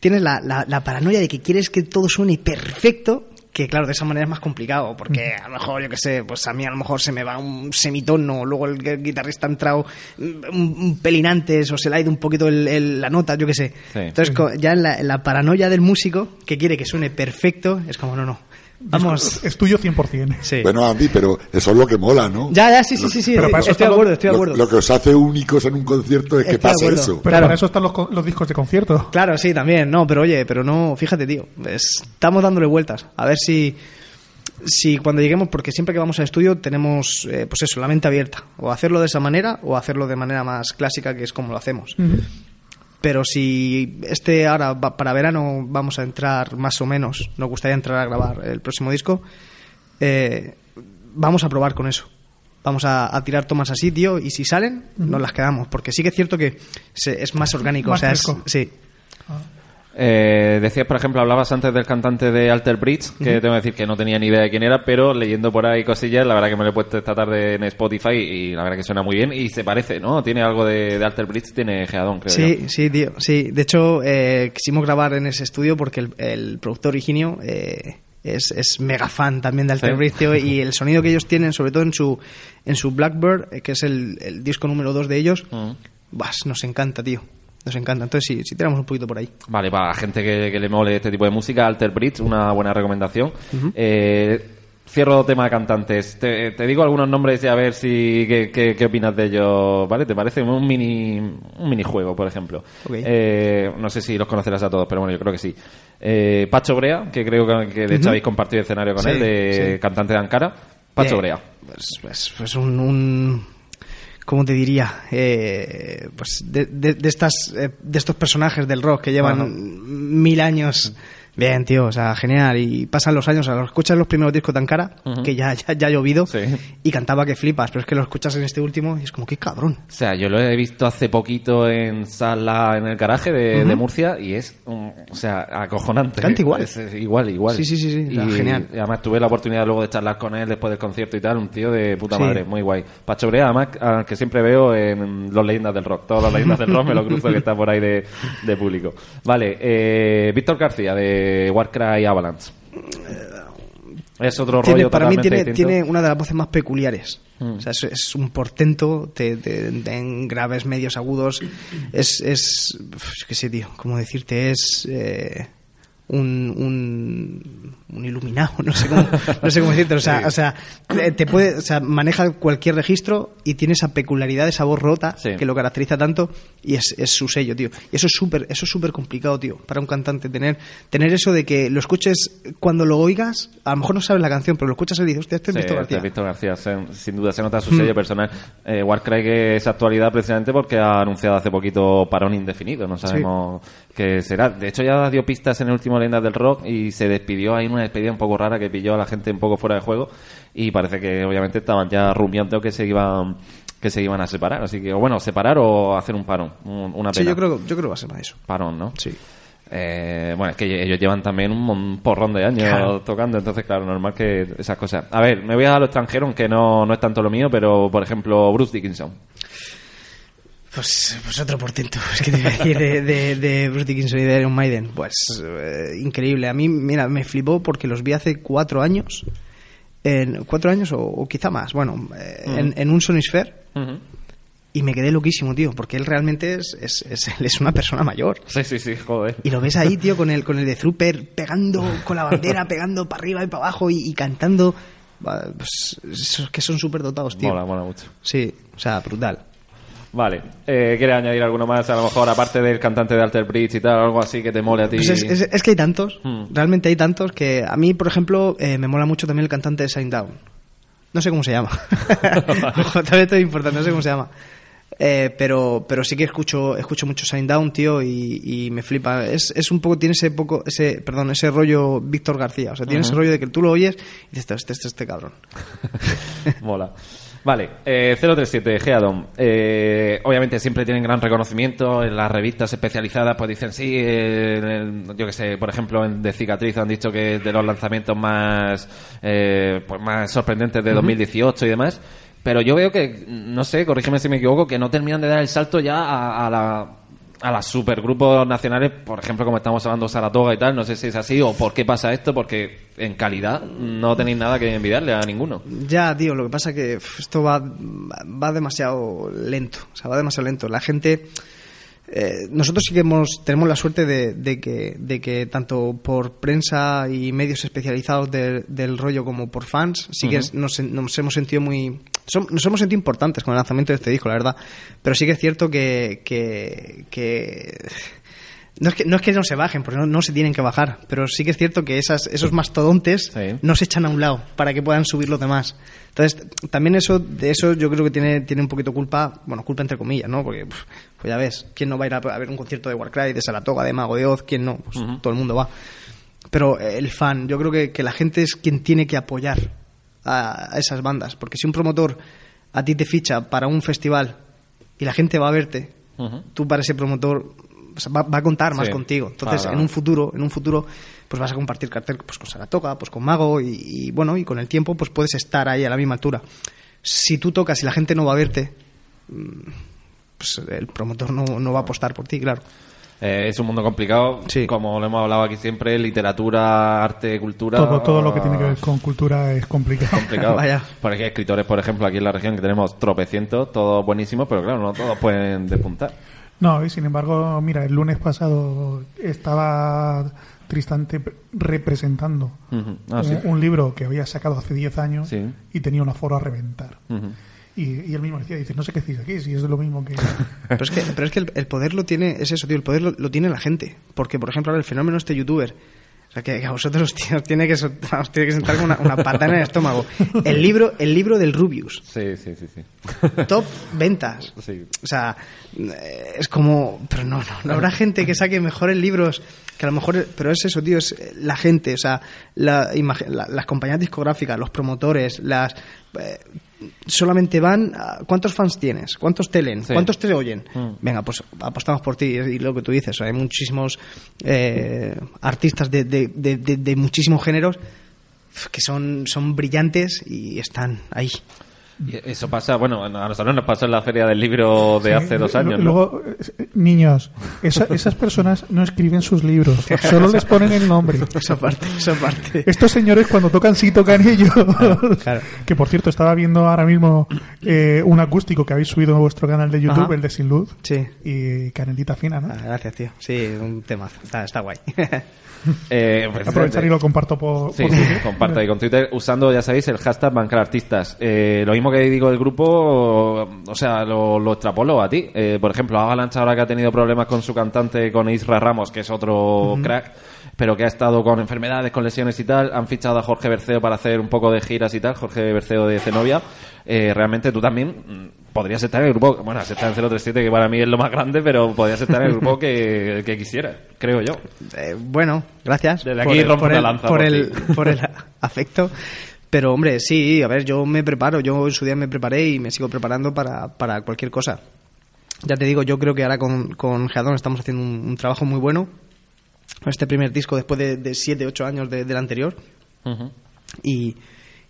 tienes la, la, la paranoia de que quieres que todo suene perfecto. Que claro, de esa manera es más complicado, porque a lo mejor, yo que sé, pues a mí a lo mejor se me va un semitono, luego el gu- guitarrista ha entrado un, pelín antes, o se le ha ido un poquito el- el- la nota, yo que sé. Sí. Entonces, ya en la, en la paranoia del músico, que quiere que suene perfecto, es como, no, no, vamos... Es tuyo 100%. Sí. Bueno, Andy, pero eso es lo que mola, ¿no? Ya, ya, sí, sí, sí, sí, Pero para eso estoy de acuerdo, estoy de Lo, acuerdo. lo que os hace únicos en un concierto es que Estoy de pase acuerdo. eso. Pero Claro. para eso están los, los discos de concierto. Claro, sí, también, no, pero oye, pero no, fíjate, tío, es- estamos dándole vueltas, a ver si, si cuando lleguemos, porque siempre que vamos al estudio tenemos, eh, pues eso, la mente abierta, o hacerlo de esa manera o hacerlo de manera más clásica, que es como lo hacemos. Pero si este ahora para verano vamos a entrar más o menos, nos gustaría entrar a grabar el próximo disco, eh, vamos a probar con eso. Vamos a, a tirar tomas así, tío, y si salen, nos las quedamos. Porque sí que es cierto que se- es más orgánico. Más o sea, es, sí. Eh, decías, por ejemplo, hablabas antes del cantante de Alter Bridge, que tengo que decir que no tenía ni idea de quién era, pero leyendo por ahí cosillas, la verdad que me lo he puesto esta tarde en Spotify y la verdad que suena muy bien y se parece, ¿no? Tiene algo de, de Alter Bridge, tiene Geadón, creo Sí, yo. sí, tío. Sí, de hecho, eh, quisimos grabar en ese estudio porque el, el productor Higinio eh, es, es mega fan también de Alter Sí. Bridge, tío, y el sonido que ellos tienen, sobre todo en su, en su Blackbird, eh, que es el, el disco número 2 de ellos, Mm. vas, nos encanta, tío. Nos encanta. Entonces, sí, sí, tenemos un poquito por ahí. Vale, para la gente que, que le mole este tipo de música, Alter Bridge, una buena recomendación. Eh, cierro tema de cantantes. Te, te digo algunos nombres y a ver si qué, qué- qué opinas de ellos, ¿vale? ¿Te parece? Un mini un minijuego, por ejemplo. Eh, no sé si los conocerás a todos, pero bueno, yo creo que sí. Eh, Pacho Brea, que creo que, que de hecho habéis compartido escenario con Sí, él, de sí. cantante de Ankara. Pacho Eh, Brea. Pues, pues, pues un, un- ¿Cómo te diría? Eh, pues de, de- de estas, eh, de estos personajes del rock que llevan mil años. Bien, tío, o sea, genial. Y pasan los años, o sea, lo escuchas los primeros discos tan cara, que ya, ya, ya ha llovido, Sí. y cantaba que flipas, pero es que lo escuchas en este último y es como, qué cabrón. O sea, yo lo he visto hace poquito en sala en el garaje de, de Murcia y es, um, o sea, acojonante. Canta igual. Es- es igual, igual. Sí, sí, sí, sí, Y, genial. y además tuve la oportunidad luego de charlar con él después del concierto y tal, un tío de puta Sí. madre, muy guay. Pacho Brea, además, al que siempre veo en Los Leyendas del Rock. Todas las leyendas del rock me lo cruzo que está por ahí de, de público. Vale, eh, Víctor García de Warcry Avalanche. Es otro Tiene- rollo para mí tiene, distinto. tiene una de las voces más peculiares. Mm. O sea, es, es un portento te, te- te- en graves, medios, agudos. Es, es qué sé, tío, cómo decirte, es eh, un, un, un iluminado, no sé cómo, no sé cómo decirte. O sea, o sea, te puede, o sea, maneja cualquier registro y tiene esa peculiaridad, esa voz rota Sí. que lo caracteriza tanto y es, es su sello, tío. Y eso es súper, eso es súper complicado, tío, para un cantante tener, tener eso de que lo escuches cuando lo oigas, a lo mejor no sabes la canción, pero lo escuchas y dices, hostia, este es Sí, Víctor este García. es Víctor García, sin duda se nota su Mm. sello personal. Eh, Warcry que es actualidad precisamente porque ha anunciado hace poquito parón indefinido, no sabemos qué será. De hecho ya dio pistas en el último Leyendas del Rock y se despidió ahí en una despedida un poco rara que pilló a la gente un poco fuera de juego y parece que obviamente estaban ya rumiando que se iban que se iban a separar, así que o bueno, separar o hacer un parón, un- una pena. Sí, yo creo, yo creo que va a ser más eso. Parón, ¿no? Sí. Eh, bueno, es que ellos llevan también un, porrón de años Claro. tocando, entonces, claro, normal que esas cosas. A ver, me voy a lo extranjero, aunque no, no es tanto lo mío, pero por ejemplo, Bruce Dickinson. Pues, pues otro portento. Es que te iba a decir de, de, de Bruce Dickinson y de Iron Maiden. Pues eh, increíble. A mí, mira, me flipó porque los vi hace cuatro años. En, ¿Cuatro años o, o quizá más? Bueno, eh, en, en un Sonisphere. Y me quedé loquísimo, tío, porque él realmente es, es, es, él es una persona mayor. Sí, sí, sí, joder. Y lo ves ahí, tío, con el, con el de Trooper pegando con la bandera, pegando para arriba y para abajo y, y cantando. Pues, que son súper dotados, tío. Mola, mola mucho. Sí, o sea, brutal. Vale. Eh, ¿Quieres añadir alguno más? A lo mejor, aparte del cantante de Alter Bridge y tal, algo así que te mole a ti. Pues es, es- es que hay tantos, Hmm. realmente hay tantos que a mí, por ejemplo, eh, me mola mucho también el cantante de Sign Down. No sé cómo se llama. Ojo, también esto es importante, no sé cómo se llama. Eh, pero, pero sí que escucho, escucho mucho Sign Down, tío, y, y me flipa. Es, es un poco, tiene ese poco, ese, perdón, ese rollo Víctor García. O sea, tiene ese rollo de que tú lo oyes y dices, este, este, este cabrón. Mola. Vale, eh, 037, Geadon. Eh, obviamente siempre tienen gran reconocimiento en las revistas especializadas, pues dicen sí, eh, en el- yo que sé, por ejemplo en De Cicatriz han dicho que es de los lanzamientos más, eh, pues más sorprendentes de 2018 y demás. Pero yo veo que, no sé, corrígeme si me equivoco, que no terminan de dar el salto ya a, a la a las supergrupos nacionales, por ejemplo, como estamos hablando Saratoga y tal, no sé si es así o por qué pasa esto, porque en calidad no tenéis nada que envidiarle a ninguno. Ya, tío, lo que pasa que uf, esto va, va demasiado lento. O sea, va demasiado lento. La gente. Eh, nosotros sí que hemos, tenemos la suerte de, de que, de que tanto por prensa y medios especializados de- del rollo como por fans, sí que nos, nos hemos sentido muy. nos hemos sentido importantes con el lanzamiento de este disco, la verdad. Pero sí que es cierto que. que, que no es, que, no es que no se bajen, porque no, no se tienen que bajar, pero sí que es cierto que esas, esos mastodontes Sí. no se echan a un lado para que puedan subir los demás. Entonces, también eso, de eso yo creo que tiene, tiene un poquito culpa, bueno, culpa entre comillas, ¿no? Porque, pues ya ves, ¿quién no va a ir a, a ver un concierto de Warcry, de Saratoga, de Mago de Oz? ¿Quién no? Pues todo el mundo va. Pero el fan, yo creo que, que la gente es quien tiene que apoyar a, a esas bandas. Porque si un promotor a ti te ficha para un festival y la gente va a verte, tú para ese promotor va, va a contar más Sí, contigo. Entonces, claro. en un futuro, en un futuro, pues vas a compartir cartel pues con Saratoga, pues con Mago y, y, bueno, y con el tiempo pues puedes estar ahí a la misma altura. Si tú tocas y la gente no va a verte, mm, pues el promotor no, no va a apostar por ti, claro. Eh, es un mundo complicado, Sí. como lo hemos hablado aquí siempre, literatura, arte, cultura. Todo, todo lo que tiene que ver con cultura es complicado. complicado. Vaya. Porque hay escritores, por ejemplo, aquí en la región que tenemos tropecientos, todos buenísimos, pero claro, no todos pueden despuntar. No, y sin embargo, mira, el lunes pasado estaba Tristante representando. Ah, un, sí. un libro que había sacado hace 10 años Sí. y tenía un aforo a reventar. Y, y él mismo decía, dice, no sé qué decís aquí, si es lo mismo que... Pero es que, pero es que el, el poder lo tiene, es eso, tío, el poder lo, lo tiene la gente. Porque, por ejemplo, ahora el fenómeno este youtuber, sea, que, que a vosotros tío, os tiene que, os tiene que sentar con una, una patada en el estómago. El libro, el libro del Rubius, Sí, sí, sí, sí. top ventas. Sí. O sea, es como, pero no, no, no habrá gente que saque mejores libros que a lo mejor, pero es eso, tío, es la gente, o sea, la, las compañías discográficas, los promotores, las eh, solamente van, a- ¿cuántos fans tienes? ¿Cuántos te leen? Sí. ¿Cuántos te oyen? Mm. Venga, pues apostamos por ti y lo que tú dices, hay muchísimos eh, artistas de, de, de, de- de muchísimos géneros que son, son brillantes y están ahí. Y eso pasa, bueno, a nosotros nos pasó en la feria del libro de hace Sí, dos años, ¿no? Luego, eh, niños, esa- esas personas no escriben sus libros, solo les ponen el nombre. Esa parte, esa parte. Estos señores cuando tocan sí tocan ellos. claro. Que por cierto, estaba viendo ahora mismo eh, un acústico que habéis subido en vuestro canal de YouTube, Ajá. el de Sin Luz. Sí. Y canelita fina, ¿no? Ah, gracias, tío. Sí, un temazo. Está, está guay. Eh, a aprovechar y lo comparto por, Sí, por sí, Twitter. comparta ahí con Twitter usando, ya sabéis, el hashtag Bancar Artistas. Eh, lo mismo que digo del grupo, o sea, lo, lo extrapolo a ti. Eh, por ejemplo, Avalanche ahora que ha tenido problemas con su cantante, con Isra Ramos, que es otro crack, pero que ha estado con enfermedades, con lesiones y tal, han fichado a Jorge Berceo para hacer un poco de giras y tal, Jorge Berceo de Zenobia. Eh, realmente tú también mm, podrías estar en el grupo, bueno, has estado en 037, que para mí es lo más grande, pero podrías estar en el grupo que, que quisiera, creo yo. Eh, bueno, gracias. Desde aquí rompo el, lanza por, por el, por el afecto. Pero, hombre, sí, a ver, yo me preparo. Yo en su día me preparé y me sigo preparando para, para cualquier cosa. Ya te digo, yo creo que ahora con, con Geadón estamos haciendo un, un trabajo muy bueno. Con este primer disco después de, de 7, 8 años de- del anterior. Ujú. Y,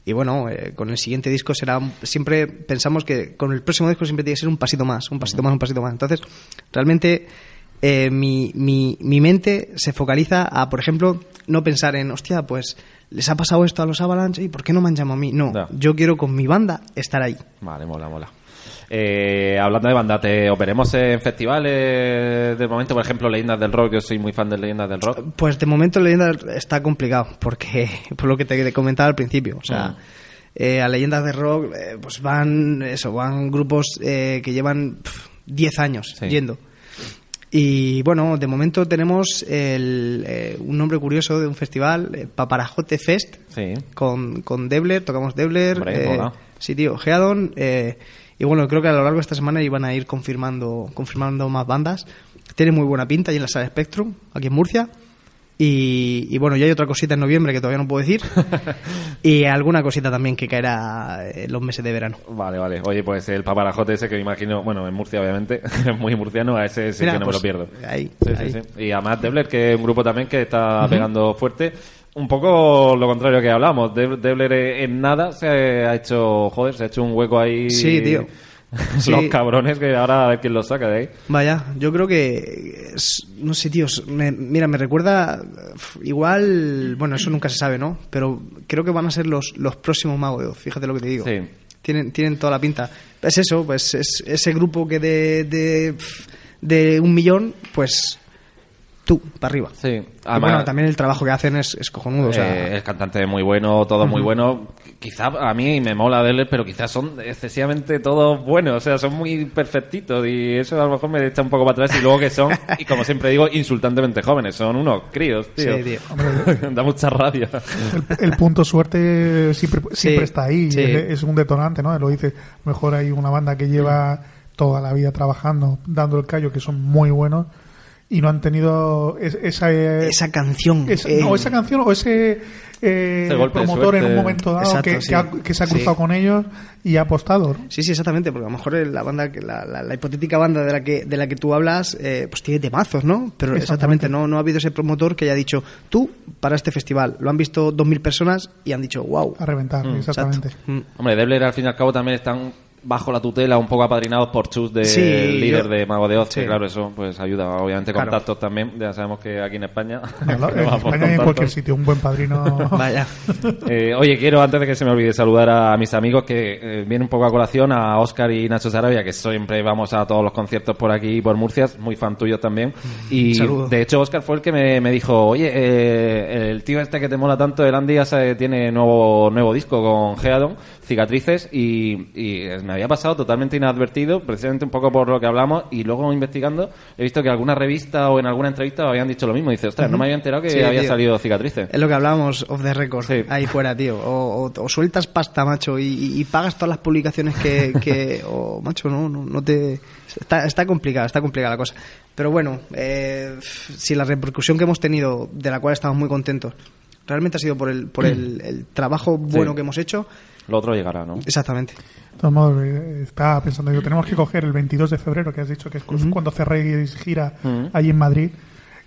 y bueno, eh, con el siguiente disco será. Siempre pensamos que con el próximo disco siempre tiene que ser un pasito más, un pasito más, un pasito más. Entonces, realmente eh, mi, mi, mi mente se focaliza a, por ejemplo, no pensar en, hostia, pues les ha pasado esto a los Avalanche y ¿por qué no me han llamado a mí? No, Ya. yo quiero con mi banda estar ahí. Vale, mola, mola. Eh, hablando de banda, ¿te operemos en festivales del momento? Por ejemplo, Leyendas del Rock. Yo soy muy fan de Leyendas del Rock. Pues de momento Leyenda está complicado, porque por lo que te comentaba al principio, o sea, Mm. eh, a Leyendas de Rock, eh, pues van, eso, van grupos eh, que llevan pf, 10 años Sí. yendo. Y bueno, de momento tenemos el, eh, un nombre curioso de un festival, eh, Paparajote Fest, Sí. con, con Debler, tocamos Debler, Hombre, eh, sí, tío, Geadon, eh, y bueno, creo que a lo largo de esta semana iban a ir confirmando, confirmando más bandas. Tiene muy buena pinta ahí en la sala Spectrum, aquí en Murcia. Y, y bueno, ya hay otra cosita en noviembre que todavía no puedo decir. y alguna cosita también que caerá en los meses de verano. Vale, vale. Oye, pues el paparajote ese que me imagino, bueno, en Murcia obviamente, es muy murciano, a ese sí Mira, que no pues, me lo pierdo. ahí, Sí, ahí. sí, sí. Y además Debler, que es un grupo también que está pegando fuerte. Un poco lo contrario que hablamos. De- Debler en nada se ha hecho, joder, se ha hecho un hueco ahí. Sí, tío. Los Sí. cabrones que ahora a ver quién los saca de ahí. Vaya, yo creo que. no sé, tíos. me- mira, me recuerda. Igual. Bueno, eso nunca se sabe, ¿no? Pero creo que van a ser los, los próximos Mago de Oz, Fíjate lo que te digo. Sí. Tienen, tienen toda la pinta. Es eso, pues es ese grupo que de. de, de un millón, pues. Tú, para arriba. Sí. Además, bueno, también el trabajo que hacen es, es cojonudo. o sea, eh, el cantante es muy bueno, todo muy bueno. Quizá a mí me mola Debler, pero quizás son excesivamente todos buenos. O sea, son muy perfectitos y eso a lo mejor me echa un poco para atrás. Y luego que son, y como siempre digo, insultantemente jóvenes. Son unos críos, tío. Sí, tío. da mucha rabia. El, el punto suerte siempre, siempre está ahí. sí. Es, es un detonante, ¿no? Lo dice. Mejor hay una banda que lleva toda la vida trabajando, dando el callo, que son muy buenos y no han tenido es- esa eh, esa canción. esa, eh, no, esa canción o ese, eh, Ese golpe de promotor en un momento dado Exacto, que, sí. que ha- que se ha Sí. cruzado con ellos y ha apostado. ¿no? Sí, sí, exactamente, porque a lo mejor la banda, que- la, la- la hipotética banda de la que de la que tú hablas, eh, pues tiene temazos, ¿no? Pero exactamente, Exactamente. no, no ha habido ese promotor que haya dicho, tú, para este festival, lo han visto dos mil personas y han dicho, wow. A reventar, exactamente. Mm. Hombre, Debler al fin y al cabo también están bajo la tutela, un poco apadrinados por Chus, de Sí, líder yo- de Mago de Oz, que sí. claro, eso pues ayuda. Obviamente Claro. contactos también, ya sabemos que aquí en España... No en España y cualquier sitio, un buen padrino. Vaya. Eh, oye, quiero, antes de que se me olvide, saludar a mis amigos que eh, vienen un poco a colación, a Oscar y Nacho Sarabia, que siempre vamos a todos los conciertos por aquí, por Murcia, muy fan tuyo también. Y Saludo. de hecho, Oscar fue el que me, me dijo, oye, eh, el tío este que te mola tanto, el Andy, ya sabe, tiene nuevo, nuevo disco con Geadon, Cicatrices, y, y me había pasado totalmente inadvertido, precisamente un poco por lo que hablamos, y luego investigando, he visto que alguna revista o en alguna entrevista habían dicho lo mismo. Dice, ostras, no me había enterado que Sí, había tío. salido Cicatrices. Es lo que hablábamos off the record, Sí. ahí fuera, tío. O, o- o sueltas pasta, macho, y, y- y pagas todas las publicaciones que... que o, macho, no, no, no te... Está, está complicada, está complicada la cosa. Pero bueno, eh, si la repercusión que hemos tenido, de la cual estamos muy contentos, realmente ha sido por el, por el, el trabajo bueno Sí. que hemos hecho, Lo otro llegará, ¿no? exactamente. De todos modos, eh, estaba pensando, digo, tenemos que coger el 22 de febrero, que has dicho que es cu- cuando cerréis gira Ujú. allí en Madrid,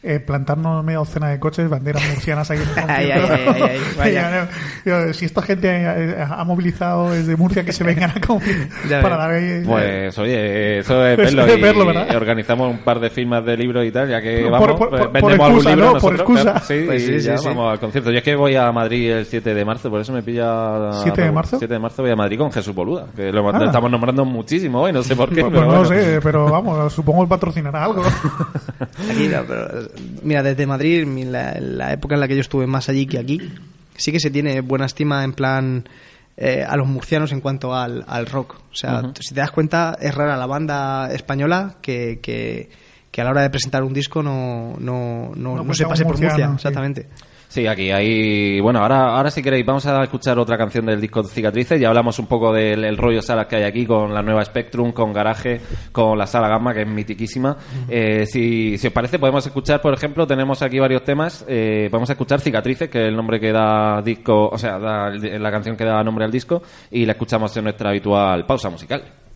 eh, plantarnos media docena de coches, banderas murcianas ahí en el Ay, ay, ay, digo, si esta gente eh, ha movilizado desde Murcia, que se vengan a comer para dar ahí... Pues oye, eso es Eso verlo, es y, verlo, ¿verdad? y organizamos un par de firmas de libros y tal, ya que Por- vamos, por- pues, por- por vendemos algún excusa, libro ¿no? Por nosotros, excusa. claro, sí, Pues sí, y sí, ya sí. vamos al concierto. Yo es que voy a Madrid el 7 de marzo, por eso me pilla... 7 de marzo? 7 de marzo voy a Madrid con Jesús Boluda, que lo, Ah. lo estamos nombrando muchísimo hoy, no sé por qué, Pues, pero pues no bueno. sé, pero vamos, supongo que patrocinará algo. Aquí no, pero, mira, desde Madrid, mi- la, la época en la que yo estuve más allí que aquí, sí que se tiene buena estima en plan eh, a los murcianos en cuanto al, al rock. O sea, si te das cuenta, es rara la banda española que, que, que a la hora de presentar un disco no, no, no, No se pase por Murcia. sí. Sí, aquí hay... Bueno, ahora, ahora si queréis vamos a escuchar otra canción del disco Cicatrices. Ya hablamos un poco del el rollo salas que hay aquí con la nueva Spectrum, con Garage, con la sala Gamma, que es mitiquísima. Eh, si, si os parece, podemos escuchar, por ejemplo, tenemos aquí varios temas. Eh, podemos escuchar Cicatrices, que es el nombre que da disco, o sea, da la canción que da nombre al disco, y la escuchamos en nuestra habitual pausa musical.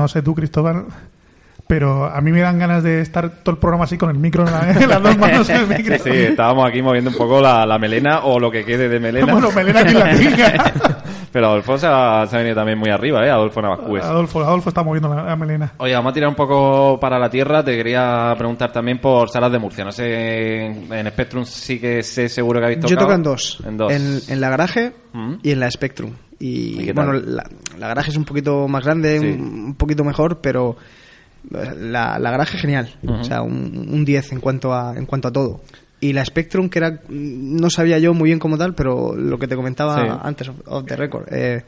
No sé tú, Cristóbal, pero a mí me dan ganas de estar todo el programa así con el micro en, la- en las dos manos en el micro. Sí, sí, estábamos aquí moviendo un poco la, la melena o lo que quede de melena. Bueno, melena aquí la tinga. Pero Adolfo se ha, se ha venido también muy arriba, ¿eh? Adolfo Navascues. Adolfo, Adolfo está moviendo la, la melena. Oye, vamos a tirar un poco para la tierra. Te quería preguntar también por Salas de Murcia. No sé, en, en Spectrum sí que sé seguro que habéis tocado. Yo toco en dos. En dos. En, en la garaje Mm. y en la Spectrum. Y, bueno, la, la garaje es un poquito más grande, Sí. un, un poquito mejor, pero la, la garaje genial. O sea, un, un 10 en cuanto a en cuanto a todo. Y la Spectrum, que era no sabía yo muy bien como tal, pero lo que te comentaba Sí. antes of, of the record, eh,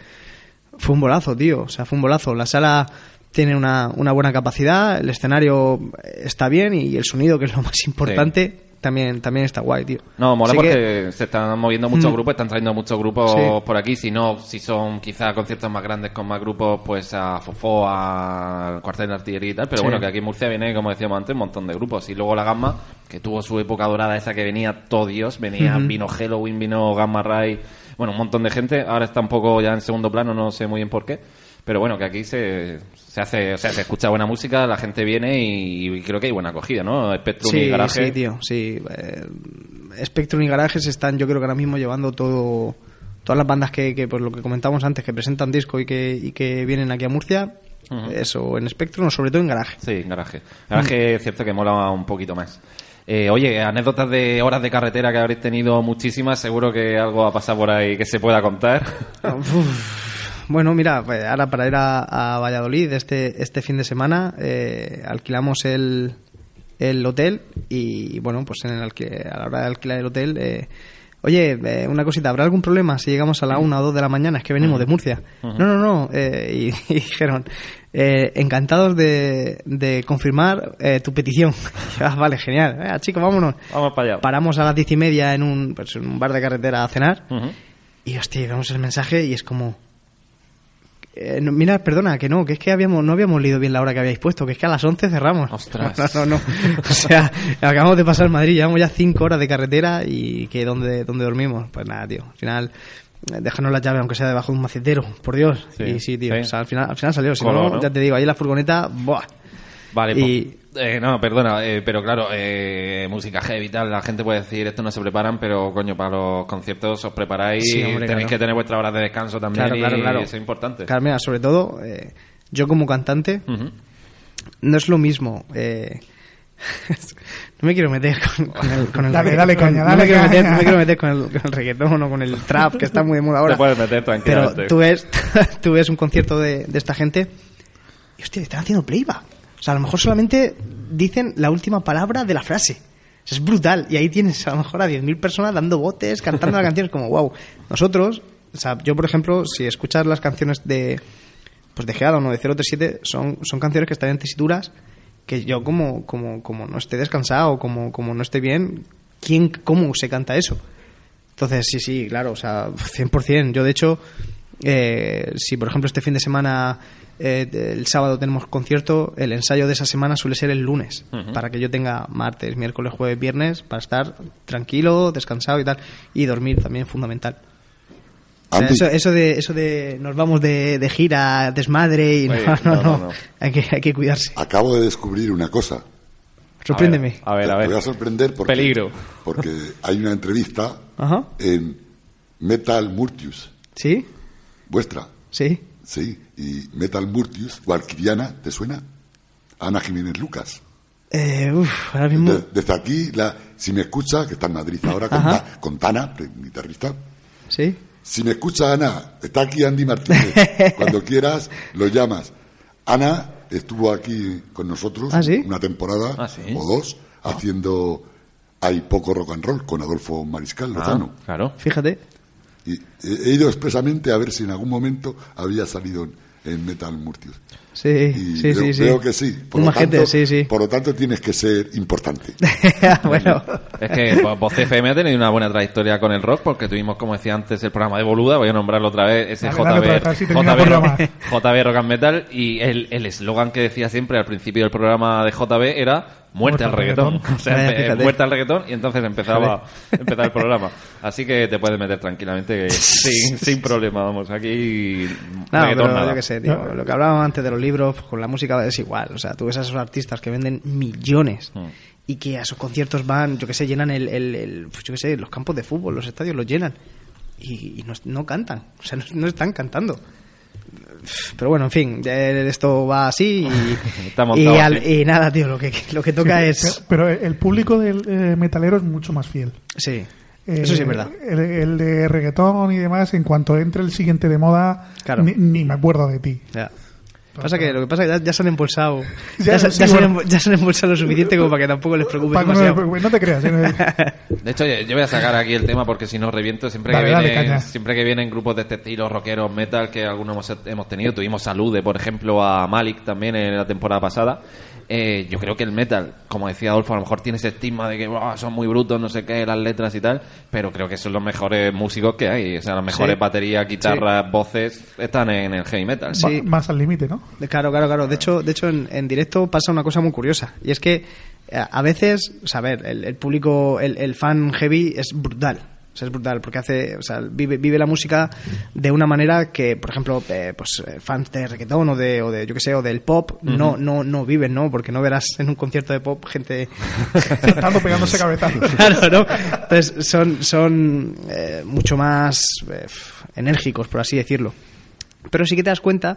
fue un bolazo, tío. O sea, fue un bolazo. La sala tiene una, una buena capacidad, el escenario está bien y el sonido, que es lo más importante, también, también está guay, tío. No, mola Así porque que- se están moviendo muchos Mm. grupos, están trayendo muchos grupos Sí. por aquí. Si no, si son quizá conciertos más grandes con más grupos, pues a Fofó, al Cuartel de Artillería y tal. Pero Sí. bueno, que aquí en Murcia viene, como decíamos antes, un montón de grupos. Y luego la Gamma, que tuvo su época dorada, esa que venía todo Dios. Venía, Ujú. vino Halloween, vino Gamma Ray. Bueno, un montón de gente. Ahora está un poco ya en segundo plano, no sé muy bien por qué. Pero bueno, que aquí se, se hace, o sea, se escucha buena música, la gente viene y, y creo que hay buena acogida, ¿no? Spectrum y Garaje. sí, tío, sí. Eh, Spectrum y Garages están, yo creo que ahora mismo llevando todo, todas las bandas que, que, pues lo que comentamos antes, que presentan disco y que, y que vienen aquí a Murcia, eso, en Spectrum o sobre todo en Garaje. Sí, en garaje. Garaje es cierto que mola un poquito más. Eh, oye, anécdotas de horas de carretera que habréis tenido muchísimas, seguro que algo ha pasado por ahí que se pueda contar. Uf. Bueno, mira, pues ahora para ir a, a Valladolid este, este fin de semana eh, alquilamos el, el hotel y bueno, pues en el alqui- a la hora de alquilar el hotel, eh, oye, eh, una cosita, ¿habrá algún problema si llegamos a la una o dos de la mañana? Es que venimos de Murcia. No, no, no. eh, y, y dijeron, eh, encantados de, de confirmar eh, tu petición. "Ah, vale, genial. Eh, chicos, vámonos. Vamos para allá. Paramos a las diez y media en un, pues, en un bar de carretera a cenar. Y hostia, vemos el mensaje y es como. Eh, no, mira, perdona, que no, que es que habíamos, no habíamos leído bien la hora que habíais puesto, que es que a las 11 cerramos. Ostras. No, no, no. O sea, acabamos de pasar Madrid, llevamos ya 5 horas de carretera y que ¿dónde, dónde dormimos? Pues nada, tío. Al final, eh, déjanos la llave, aunque sea debajo de un macetero, por Dios. Sí, y sí, tío. sí. O sea, al final, al final salió. Si Color, no, ya te digo, ahí la furgoneta, ¡buah! Vale, Y- pues, eh, no, perdona, eh, pero claro, eh, música heavy y tal, la gente puede decir esto no se preparan, pero coño, para los conciertos os preparáis, Sí, hombre, tenéis claro. que tener vuestras horas de descanso también Claro, claro, y claro. eso es importante. Claro, mira, sobre todo, eh, yo como cantante, no es lo mismo. eh, no me quiero meter con, con el, con el Dale, dale con- caña, no dale me quiero meter, no me quiero meter con el, con el reggaetón o con el trap que está muy de moda ahora. Te puedes meter Pero tranquilamente. tú ves, tú ves un concierto de, de esta gente y hostia, están haciendo playback. O sea, a lo mejor solamente dicen la última palabra de la frase. Es brutal. Y ahí tienes a lo mejor a 10.000 personas dando botes, cantando la canción. Es como, wow. Nosotros, o sea, yo por ejemplo, si escuchas las canciones de pues de Geada o de 037, son, son canciones que están en tesituras que yo como, como, como no esté descansado, como, como no esté bien, ¿quién, ¿cómo se canta eso? Entonces, sí, sí, claro, o sea, 100%. Yo, de hecho, eh, si por ejemplo este fin de semana, eh, el sábado tenemos concierto, el ensayo de esa semana suele ser el lunes, para que yo tenga martes, miércoles, jueves, viernes, para estar tranquilo, descansado y tal, y dormir también fundamental. O sea, Antes- eso, eso de eso de nos vamos de, de gira, desmadre y no, Oye, no, no, no, no, no. Hay, que, hay que cuidarse. Acabo de descubrir una cosa. Sorpréndeme. A ver, a Te ver. voy a sorprender porque, Peligro. porque hay una entrevista Ajá. en Metal Murtius, ¿Sí? vuestra, Sí. sí, y Metal Murtius, Valkyriana, ¿te suena? Ana Jiménez Lucas. Eh, uf, ahora mismo. De- desde aquí, la, si me escucha, que está en Madrid ahora con. Ta- con Tana, guitarrista, ¿Sí? si me escucha Ana, está aquí Andy Martínez, cuando quieras lo llamas. Ana estuvo aquí con nosotros ¿Ah, sí? una temporada Ah, sí. o dos haciendo Hay poco rock and roll con Adolfo Mariscal Ah, Lozano. claro. Fíjate. Y he ido expresamente a ver si en algún momento había salido en, Metal Murtius. Sí, Y sí, sí, sí. veo que sí. Un majete, tanto, sí, sí. Por lo tanto, tienes que ser importante. bueno, Es que Voz FM ha tenido una buena trayectoria con el rock porque tuvimos, como decía antes, el programa de Boluda, voy a nombrarlo otra vez, ese Dale, dale otra JB, el JB. JB Rock and Metal y el el eslogan que decía siempre al principio del programa de JB era muerte al reggaetón. O sea, muerte al reggaetón y entonces empezaba, empezaba el programa. Así que te puedes meter tranquilamente sin, sin problema, vamos, aquí no, reggaetón pero nada. yo qué sé, tío, lo que hablábamos antes de los libros, pues, con la música es igual. O sea, tú ves a esos artistas que venden millones Mm. y que a sus conciertos van, yo qué sé, llenan el, el- el- pues, yo qué sé, los campos de fútbol, los estadios los llenan y, y no, no cantan, o sea, no, no están cantando. Pero bueno, en fin, eh, esto va así y, al- nada, tío, lo que, lo que toca Sí, es... Pero, pero el público del eh, metalero es mucho más fiel. Sí, Eh, eso sí es verdad. El, el de reggaetón y demás, en cuanto entre el siguiente de moda, Claro. ni, ni me acuerdo de ti. Ya. Pasa que, lo que pasa es que ya, ya se han embolsado. Ya, Ya, se, sí, ya se han ya se han embolsado lo suficiente como para que tampoco les preocupe Paco, no, demasiado. no te creas. ¿eh? De hecho, yo yo voy a sacar aquí el tema porque si no reviento siempre Dale, que dale, vienen, caña. siempre que vienen grupos de este estilo, rockeros, metal, que algunos hemos, hemos tenido, tuvimos Salude, por ejemplo, a Malik también en la temporada pasada. Eh, yo creo que el metal, como decía Adolfo, a lo mejor tiene ese estigma de que "Buah, son muy brutos, no sé qué, las letras y tal, pero creo que son los mejores músicos que hay. O sea, las mejores Sí. baterías, guitarras, voces, están en el heavy metal. Sí. Va- Más al límite, ¿no? Claro, claro, claro. De hecho, de hecho en, en directo pasa una cosa muy curiosa. Y es que eh, a veces, o sea, a ver, el, el público, el, el fan heavy es brutal. O sea, es brutal porque hace, o sea, vive, vive la música de una manera que, por ejemplo, eh, pues eh, fans de reggaetón o de, o de, yo qué sé, o del pop, no, no, no viven, ¿no? Porque no verás en un concierto de pop gente Estando pegándose cabezazos. claro, ¿no? Entonces son, son eh, mucho más eh, enérgicos, por así decirlo. Pero sí que te das cuenta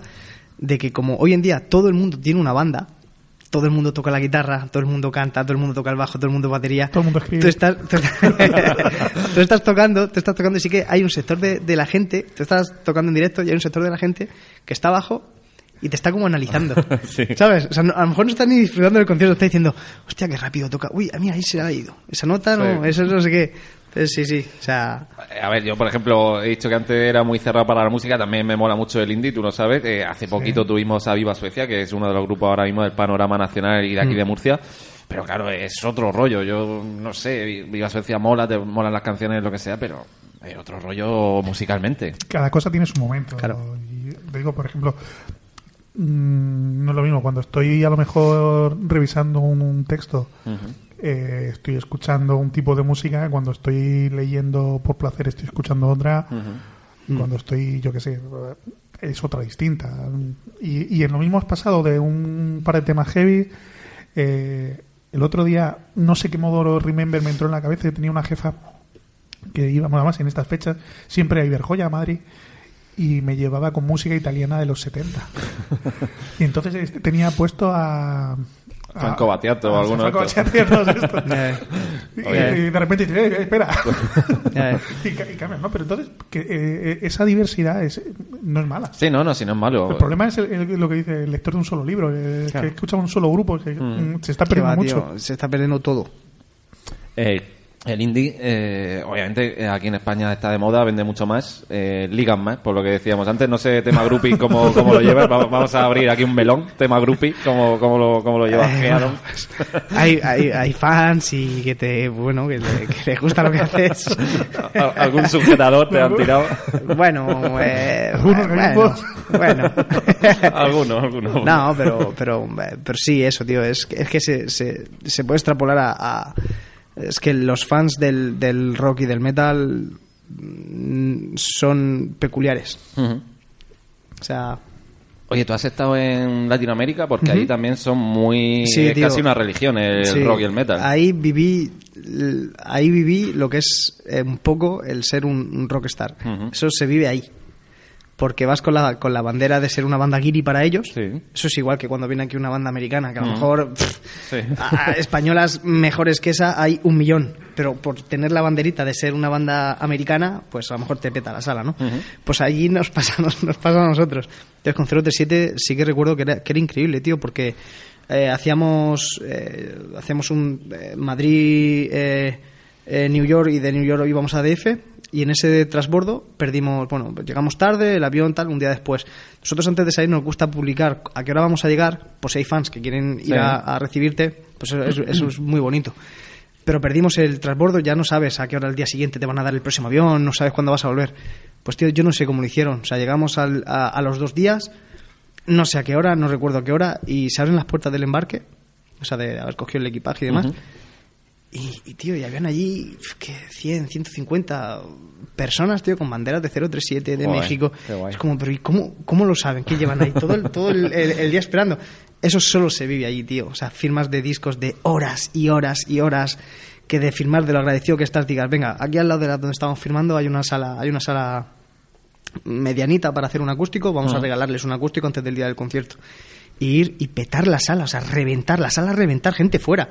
de que como hoy en día todo el mundo tiene una banda, todo el mundo toca la guitarra, todo el mundo canta, todo el mundo toca el bajo, todo el mundo batería. Todo el mundo escribe. Tú estás, tú, tú estás tocando, tú estás tocando y sí que hay un sector de, de la gente, tú estás tocando en directo y hay un sector de la gente que está abajo y te está como analizando. Sí. ¿Sabes? O sea, no- a lo mejor no está ni disfrutando del concierto, está diciendo, hostia, qué rápido toca. Uy, a mí ahí se ha ido. Esa nota no, Sí. eso no sé qué. Entonces, sí, sí. O sea, A ver, yo por ejemplo he dicho que antes era muy cerrado para la música, también me mola mucho el indie, tú lo sabes. Eh, hace poquito tuvimos a Viva Suecia, que es uno de los grupos ahora mismo del panorama nacional y de aquí Mm. de Murcia. Pero claro, es otro rollo. Yo no sé, Viva Suecia mola, te molan las canciones, lo que sea, pero es otro rollo musicalmente. Cada cosa tiene su momento. Claro. Y te digo, por ejemplo, mm, no es lo mismo cuando estoy a lo mejor revisando un, un texto, eh, estoy escuchando un tipo de música, cuando estoy leyendo por placer estoy escuchando otra, cuando estoy, yo qué sé, es otra distinta. Y, y en lo mismo has pasado de un par de temas heavy. eh, el otro día, no sé qué modo Remember me entró en la cabeza, yo tenía una jefa que íbamos además en estas fechas siempre a Iberjoya a Madrid y me llevaba con música italiana de los 70 y entonces este, tenía puesto a- Franco Battiato o a alguno de Franco estos. Battiato y todos estos. eh, y, de repente dice, "Eh, espera eh, y, y cambia, ¿no? pero entonces que, eh, eh, esa diversidad es, no es mala Sí, no, no, si no es malo. el problema es el- el- lo que dice el lector de un solo libro eh, Claro. que escucha un solo grupo que mm, se está perdiendo va, mucho tío, se está perdiendo todo. Eh, el indie, eh, obviamente, eh, aquí en España está de moda, vende mucho más, eh, ligan más, por lo que decíamos antes. No sé, tema groupie, cómo, cómo lo llevas. Vamos, vamos a abrir aquí un melón, tema groupie, cómo, cómo, lo, cómo lo llevas, Eh. Hay, hay, hay fans y que te, bueno, que, le- que les gusta lo que haces. Al- ¿Algún sujetador te han tirado? Bueno, eh, Algunos bueno, bueno. alguno, alguno. No, pero, pero, pero sí, eso, tío. Es, que- es que se, se, se puede extrapolar a, a- Es que los fans del, del rock y del metal mm, son peculiares. O sea, Oye, tú has estado en Latinoamérica porque ahí también son muy... Sí, es tío. casi una religión el sí, rock y el metal. Ahí viví, ahí viví lo que es eh, un poco el ser un, un rockstar. Eso se vive ahí. Porque vas con la, con la bandera de ser una banda guiri para ellos. Sí. Eso es igual que cuando viene aquí una banda americana, que a lo Mm. mejor pff, Sí. a- a españolas mejores que esa hay un millón, pero por tener la banderita de ser una banda americana, pues a lo mejor te peta la sala, ¿no? Pues allí nos pasa, nos, nos pasa a nosotros. Entonces con 037 sí que recuerdo que era, que era increíble, tío, porque eh, hacíamos, eh, hacíamos un eh, Madrid, New York y de New York íbamos a DF y en ese transbordo perdimos, bueno, llegamos tarde, el avión tal, un día después. Nosotros antes de salir nos gusta publicar a qué hora vamos a llegar, pues si hay fans que quieren ir Sí. a, a recibirte, pues eso, eso- eso es muy bonito. Pero perdimos el transbordo, ya no sabes a qué hora el día siguiente te van a dar el próximo avión, no sabes cuándo vas a volver. Pues tío, yo no sé cómo lo hicieron. O sea, llegamos al- a, a los dos días, no sé a qué hora, no recuerdo a qué hora, y se abren las puertas del embarque, o sea, de haber cogido el equipaje y demás. Y, y, tío, y habían allí que 100, 150 personas, tío, con banderas de 037 de Joder, México. guay. Es como, pero ¿y cómo, cómo lo saben? ¿Qué llevan ahí? Todo, el, todo el, el- el día esperando. Eso solo se vive allí, tío. O sea, firmas de discos de horas y horas y horas que de firmar de lo agradecido que estás digas, venga, aquí al lado de la donde estamos firmando hay una sala, hay una sala medianita para hacer un acústico, vamos a regalarles un acústico antes del día del concierto. Y ir y petar la sala, o sea, reventar la sala, reventar gente fuera.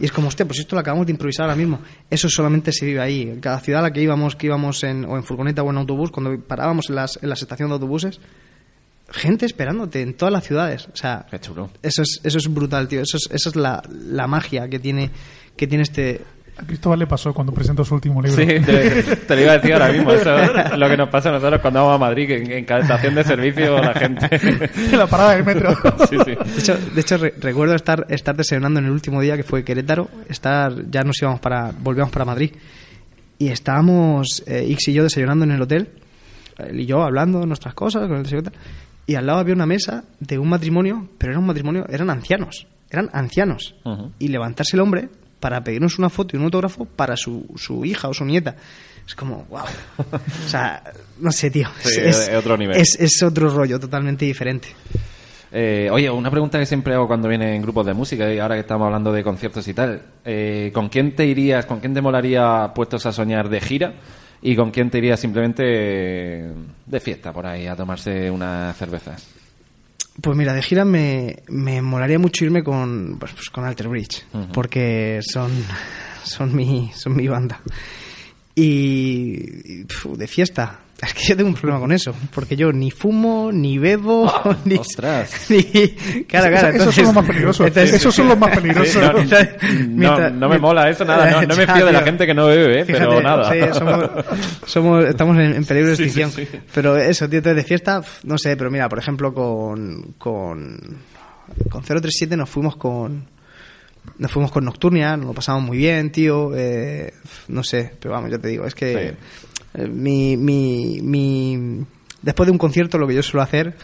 Y es como, hostia, pues esto lo acabamos de improvisar ahora mismo. Eso solamente se vive ahí. En cada ciudad a la que íbamos, que íbamos en, o en furgoneta o en autobús, cuando parábamos en las, en las estaciones de autobuses, gente esperándote en todas las ciudades. O sea, Qué chulo. eso es, eso es brutal, tío. Eso es, esa es la, la magia que tiene, que tiene este, A Cristóbal le pasó cuando presentó su último libro. Sí, te, te lo iba a decir ahora mismo. Eso es lo que nos pasa a nosotros cuando vamos a Madrid, que en, en cada estación de servicio la gente. En la parada del metro. Sí, sí. De hecho, de hecho re- recuerdo estar, estar desayunando en el último día que fue Querétaro, estar, ya nos íbamos para, volvíamos para Madrid. Y estábamos, eh, Ix y yo desayunando en el hotel, él y yo hablando de nuestras cosas, con el desayuno y al lado había una mesa de un matrimonio, pero era un matrimonio, eran ancianos, eran ancianos. Ujú. Y levantarse el hombre para pedirnos una foto y un autógrafo para su, su hija o su nieta. Es como, wow. O sea, no sé, tío. Sí, es otro nivel. Es, es otro rollo totalmente diferente. Eh, oye, una pregunta que siempre hago cuando vienen grupos de música y ahora que estamos hablando de conciertos y tal. Eh, ¿Con quién te irías, con quién te molaría puestos a soñar de gira? ¿Y con quién te irías simplemente de fiesta por ahí a tomarse unas cervezas? Pues mira, de gira me, me molaría mucho irme con, pues, pues con Alter Bridge, porque son, son, mi, son mi banda. Y, de fiesta, es que yo tengo un problema con eso, porque yo ni fumo, ni bebo, ni... ostras. ni- claro, claro. Esos son los más peligrosos. Esos son los más peligrosos. Sí, no, no, me mola eso, nada. No, no me fío de la gente que no bebe, eh, pero Fíjate, nada. sí, somos, somos- estamos en, en peligro de Sí, sí, extinción. sí. Pero eso, tío, entonces de fiesta, no sé, pero mira, por ejemplo, con, con, con 037 nos fuimos con. Nos fuimos con Nocturnia, nos lo pasamos muy bien, tío. eh, no sé, pero vamos, ya te digo, es que mi, mi, mi. Después de un concierto, lo que yo suelo hacer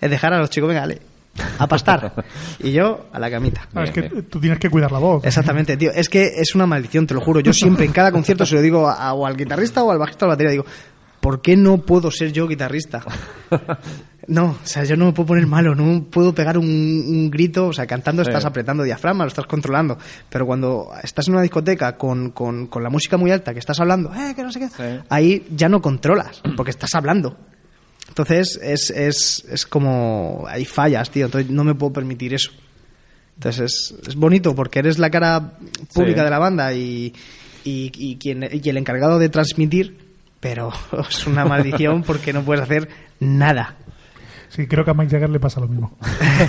es dejar a los chicos, venga, dale, a pastar. y yo a la camita. Ah, es que tú tienes que cuidar la voz. Exactamente, tío. Es que es una maldición, te lo juro. Yo siempre en cada concierto se lo digo a- o al guitarrista o al bajista o al batería. Digo, ¿por qué no puedo ser yo guitarrista? No, o sea, yo no me puedo poner malo, no puedo pegar un, un grito, o sea, cantando estás Sí. apretando diafragma, lo estás controlando, pero cuando estás en una discoteca con, con, con la música muy alta, que estás hablando, eh, que no sé qué, Sí. ahí ya no controlas, porque estás hablando. Entonces es, es, es como, hay fallas, tío, entonces no me puedo permitir eso. Entonces es, es bonito porque eres la cara pública Sí. de la banda y, y, y quien, y el encargado de transmitir, pero es una maldición porque no puedes hacer nada. Sí, creo que a Mike Jagger le pasa lo mismo.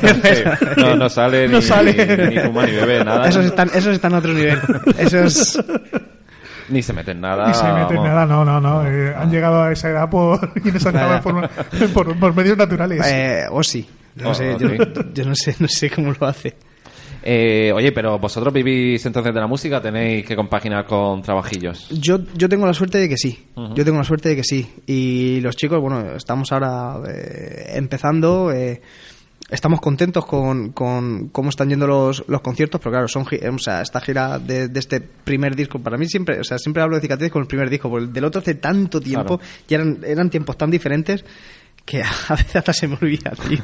Sí, no, no sale, No ni, sale. ni fuma ni bebe nada. Esos están, esos están a otro nivel. Esos, Ni se mete en nada. Ni se mete en vamos. nada, no, no, no. eh, han llegado a esa edad por, y en esa edad por, por, por medios naturales. eh, o sí. No, Oh, sé, yo, sí. yo no sé, no sé cómo lo hace. Eh, oye, pero vosotros vivís entonces de la música, tenéis que compaginar con trabajillos. Yo, yo tengo la suerte de que sí. Yo tengo la suerte de que sí. Y los chicos, bueno, estamos ahora eh, empezando. eh, estamos contentos con, con cómo están yendo los, los conciertos, pero claro, son, o sea, esta gira de, de este primer disco, para mí siempre, o sea, siempre hablo de cicatrices con el primer disco, porque el del otro hace tanto tiempo, Claro. y eran, eran tiempos tan diferentes que a veces hasta se me olvida, tío.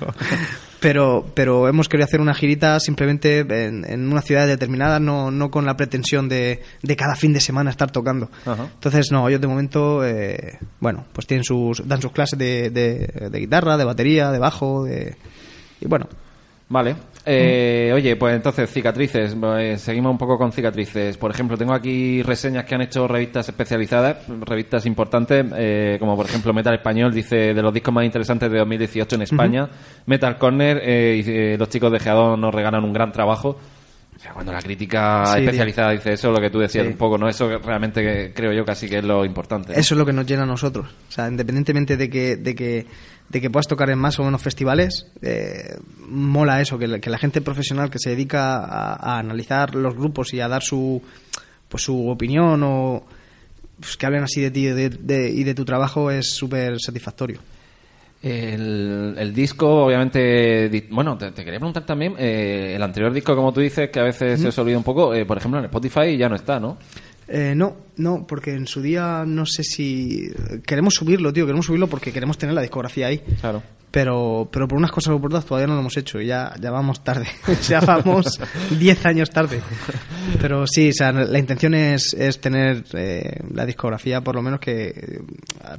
Pero, pero hemos querido hacer una girita simplemente en, en una ciudad determinada, no, no con la pretensión de, de cada fin de semana estar tocando. Ajá. Entonces, no, ellos de momento, eh, bueno, pues tienen sus, dan sus clases de, de, de guitarra, de batería, de bajo, de, y bueno, Vale. Eh, Oye, pues entonces, cicatrices. eh, seguimos un poco con cicatrices. Por ejemplo, tengo aquí reseñas que han hecho revistas especializadas, revistas importantes, eh, como por ejemplo Metal Español, dice de los discos más interesantes de 2018 en España. Metal Corner, eh, y, eh, los chicos de Geadón nos regalan un gran trabajo. O sea, cuando la crítica Sí, especializada dice eso, lo que tú decías Sí. un poco, ¿no? Eso realmente creo yo casi que es lo importante. ¿no? Eso es lo que nos llena a nosotros. O sea, independientemente de que, de que, de que puedas tocar en más o menos festivales, eh, mola eso, que la, que la gente profesional que se dedica a, a analizar los grupos y a dar su, pues, su opinión o pues, que hablen así de ti de- de- y de tu trabajo es súper satisfactorio. El, el disco, obviamente, bueno, te, te quería preguntar también, eh, el anterior disco, como tú dices, que a veces se os olvida un poco, eh, por ejemplo, en Spotify ya no está, ¿no? Eh, no, no, porque en su día no sé si... Queremos subirlo, tío, queremos subirlo porque queremos tener la discografía ahí. Claro. pero pero por unas cosas o por otras todavía no lo hemos hecho y ya, ya vamos tarde ya vamos 10 años tarde pero sí o sea la intención es, es tener eh, la discografía por lo menos que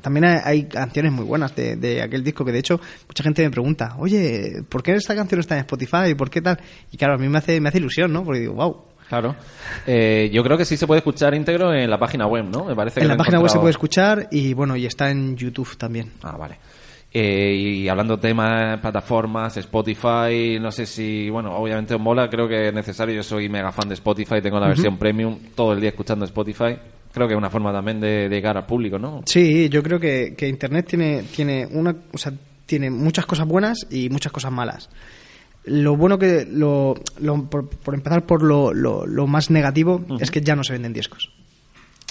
también hay, hay canciones muy buenas de, de aquel disco que de hecho mucha gente me pregunta oye ¿por qué esta canción está en Spotify? ¿por qué tal? y claro a mí me hace, me hace ilusión ¿no? porque digo wow Claro. Eh, yo creo que sí se puede escuchar íntegro en la página web, ¿no? Me parece que en la página web se puede escuchar y bueno y está en YouTube también Ah, vale. Eh, y hablando de temas, plataformas, Spotify, no sé si, bueno, obviamente os mola, creo que es necesario, yo soy mega fan de Spotify, tengo la versión premium, todo el día escuchando Spotify, creo que es una forma también de, de llegar al público, ¿no? Sí, yo creo que, que Internet tiene, tiene una, o sea, tiene muchas cosas buenas y muchas cosas malas. Lo bueno que, lo, lo- por, por empezar por lo, lo, lo más negativo, es que ya no se venden discos.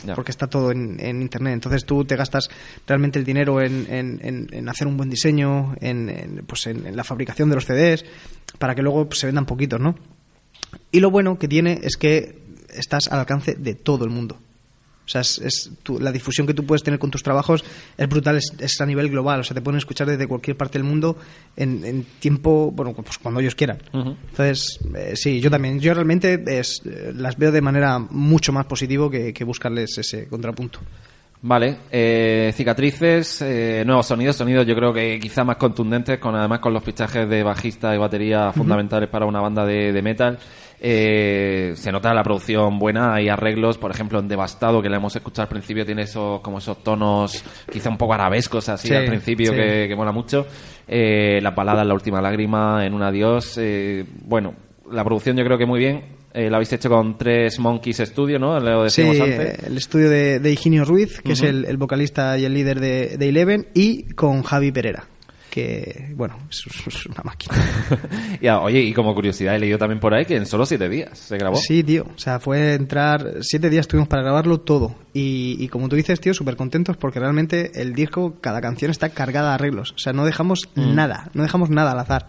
Ya. Porque está todo en, en Internet. Entonces tú te gastas realmente el dinero en, en- en- hacer un buen diseño, en, pues en, en la fabricación de los CDs, para que luego pues, se vendan poquitos, ¿no? Y lo bueno que tiene es que estás al alcance de todo el mundo. O sea, es, es tu- la difusión que tú puedes tener con tus trabajos es brutal, es, es a nivel global. O sea, te pueden escuchar desde cualquier parte del mundo en, en tiempo, bueno, pues cuando ellos quieran. Entonces, eh, sí, yo también. Yo realmente es, eh, las veo de manera mucho más positivo que, que buscarles ese contrapunto. Vale, eh, cicatrices, eh, nuevos sonidos, sonidos yo creo que quizá más contundentes, con además con los fichajes de bajista y batería fundamentales para una banda de, de metal. Eh, se nota la producción buena, hay arreglos, por ejemplo en Devastado, que le hemos escuchado al principio, tiene esos como esos tonos quizá un poco arabescos así Sí, al principio sí. que, que mola mucho. Eh, la balada La Última Lágrima, En un Adiós, eh, bueno, la producción yo creo que muy bien. Eh, la habéis hecho con tres Monkeys Studio, ¿no? Lo Sí, antes. el estudio de, de Higinio Ruiz, que es el, el vocalista y el líder de, de Eleven, y con Javi Pereira, que, bueno, es, una máquina. Ya, oye, y como curiosidad, he leído también por ahí que en solo siete días se grabó. Sí, tío. O sea, fue entrar. Siete días tuvimos para grabarlo todo. Y, y como tú dices, tío, súper contentos porque realmente el disco, cada canción está cargada de arreglos. O sea, no dejamos nada. No dejamos nada al azar.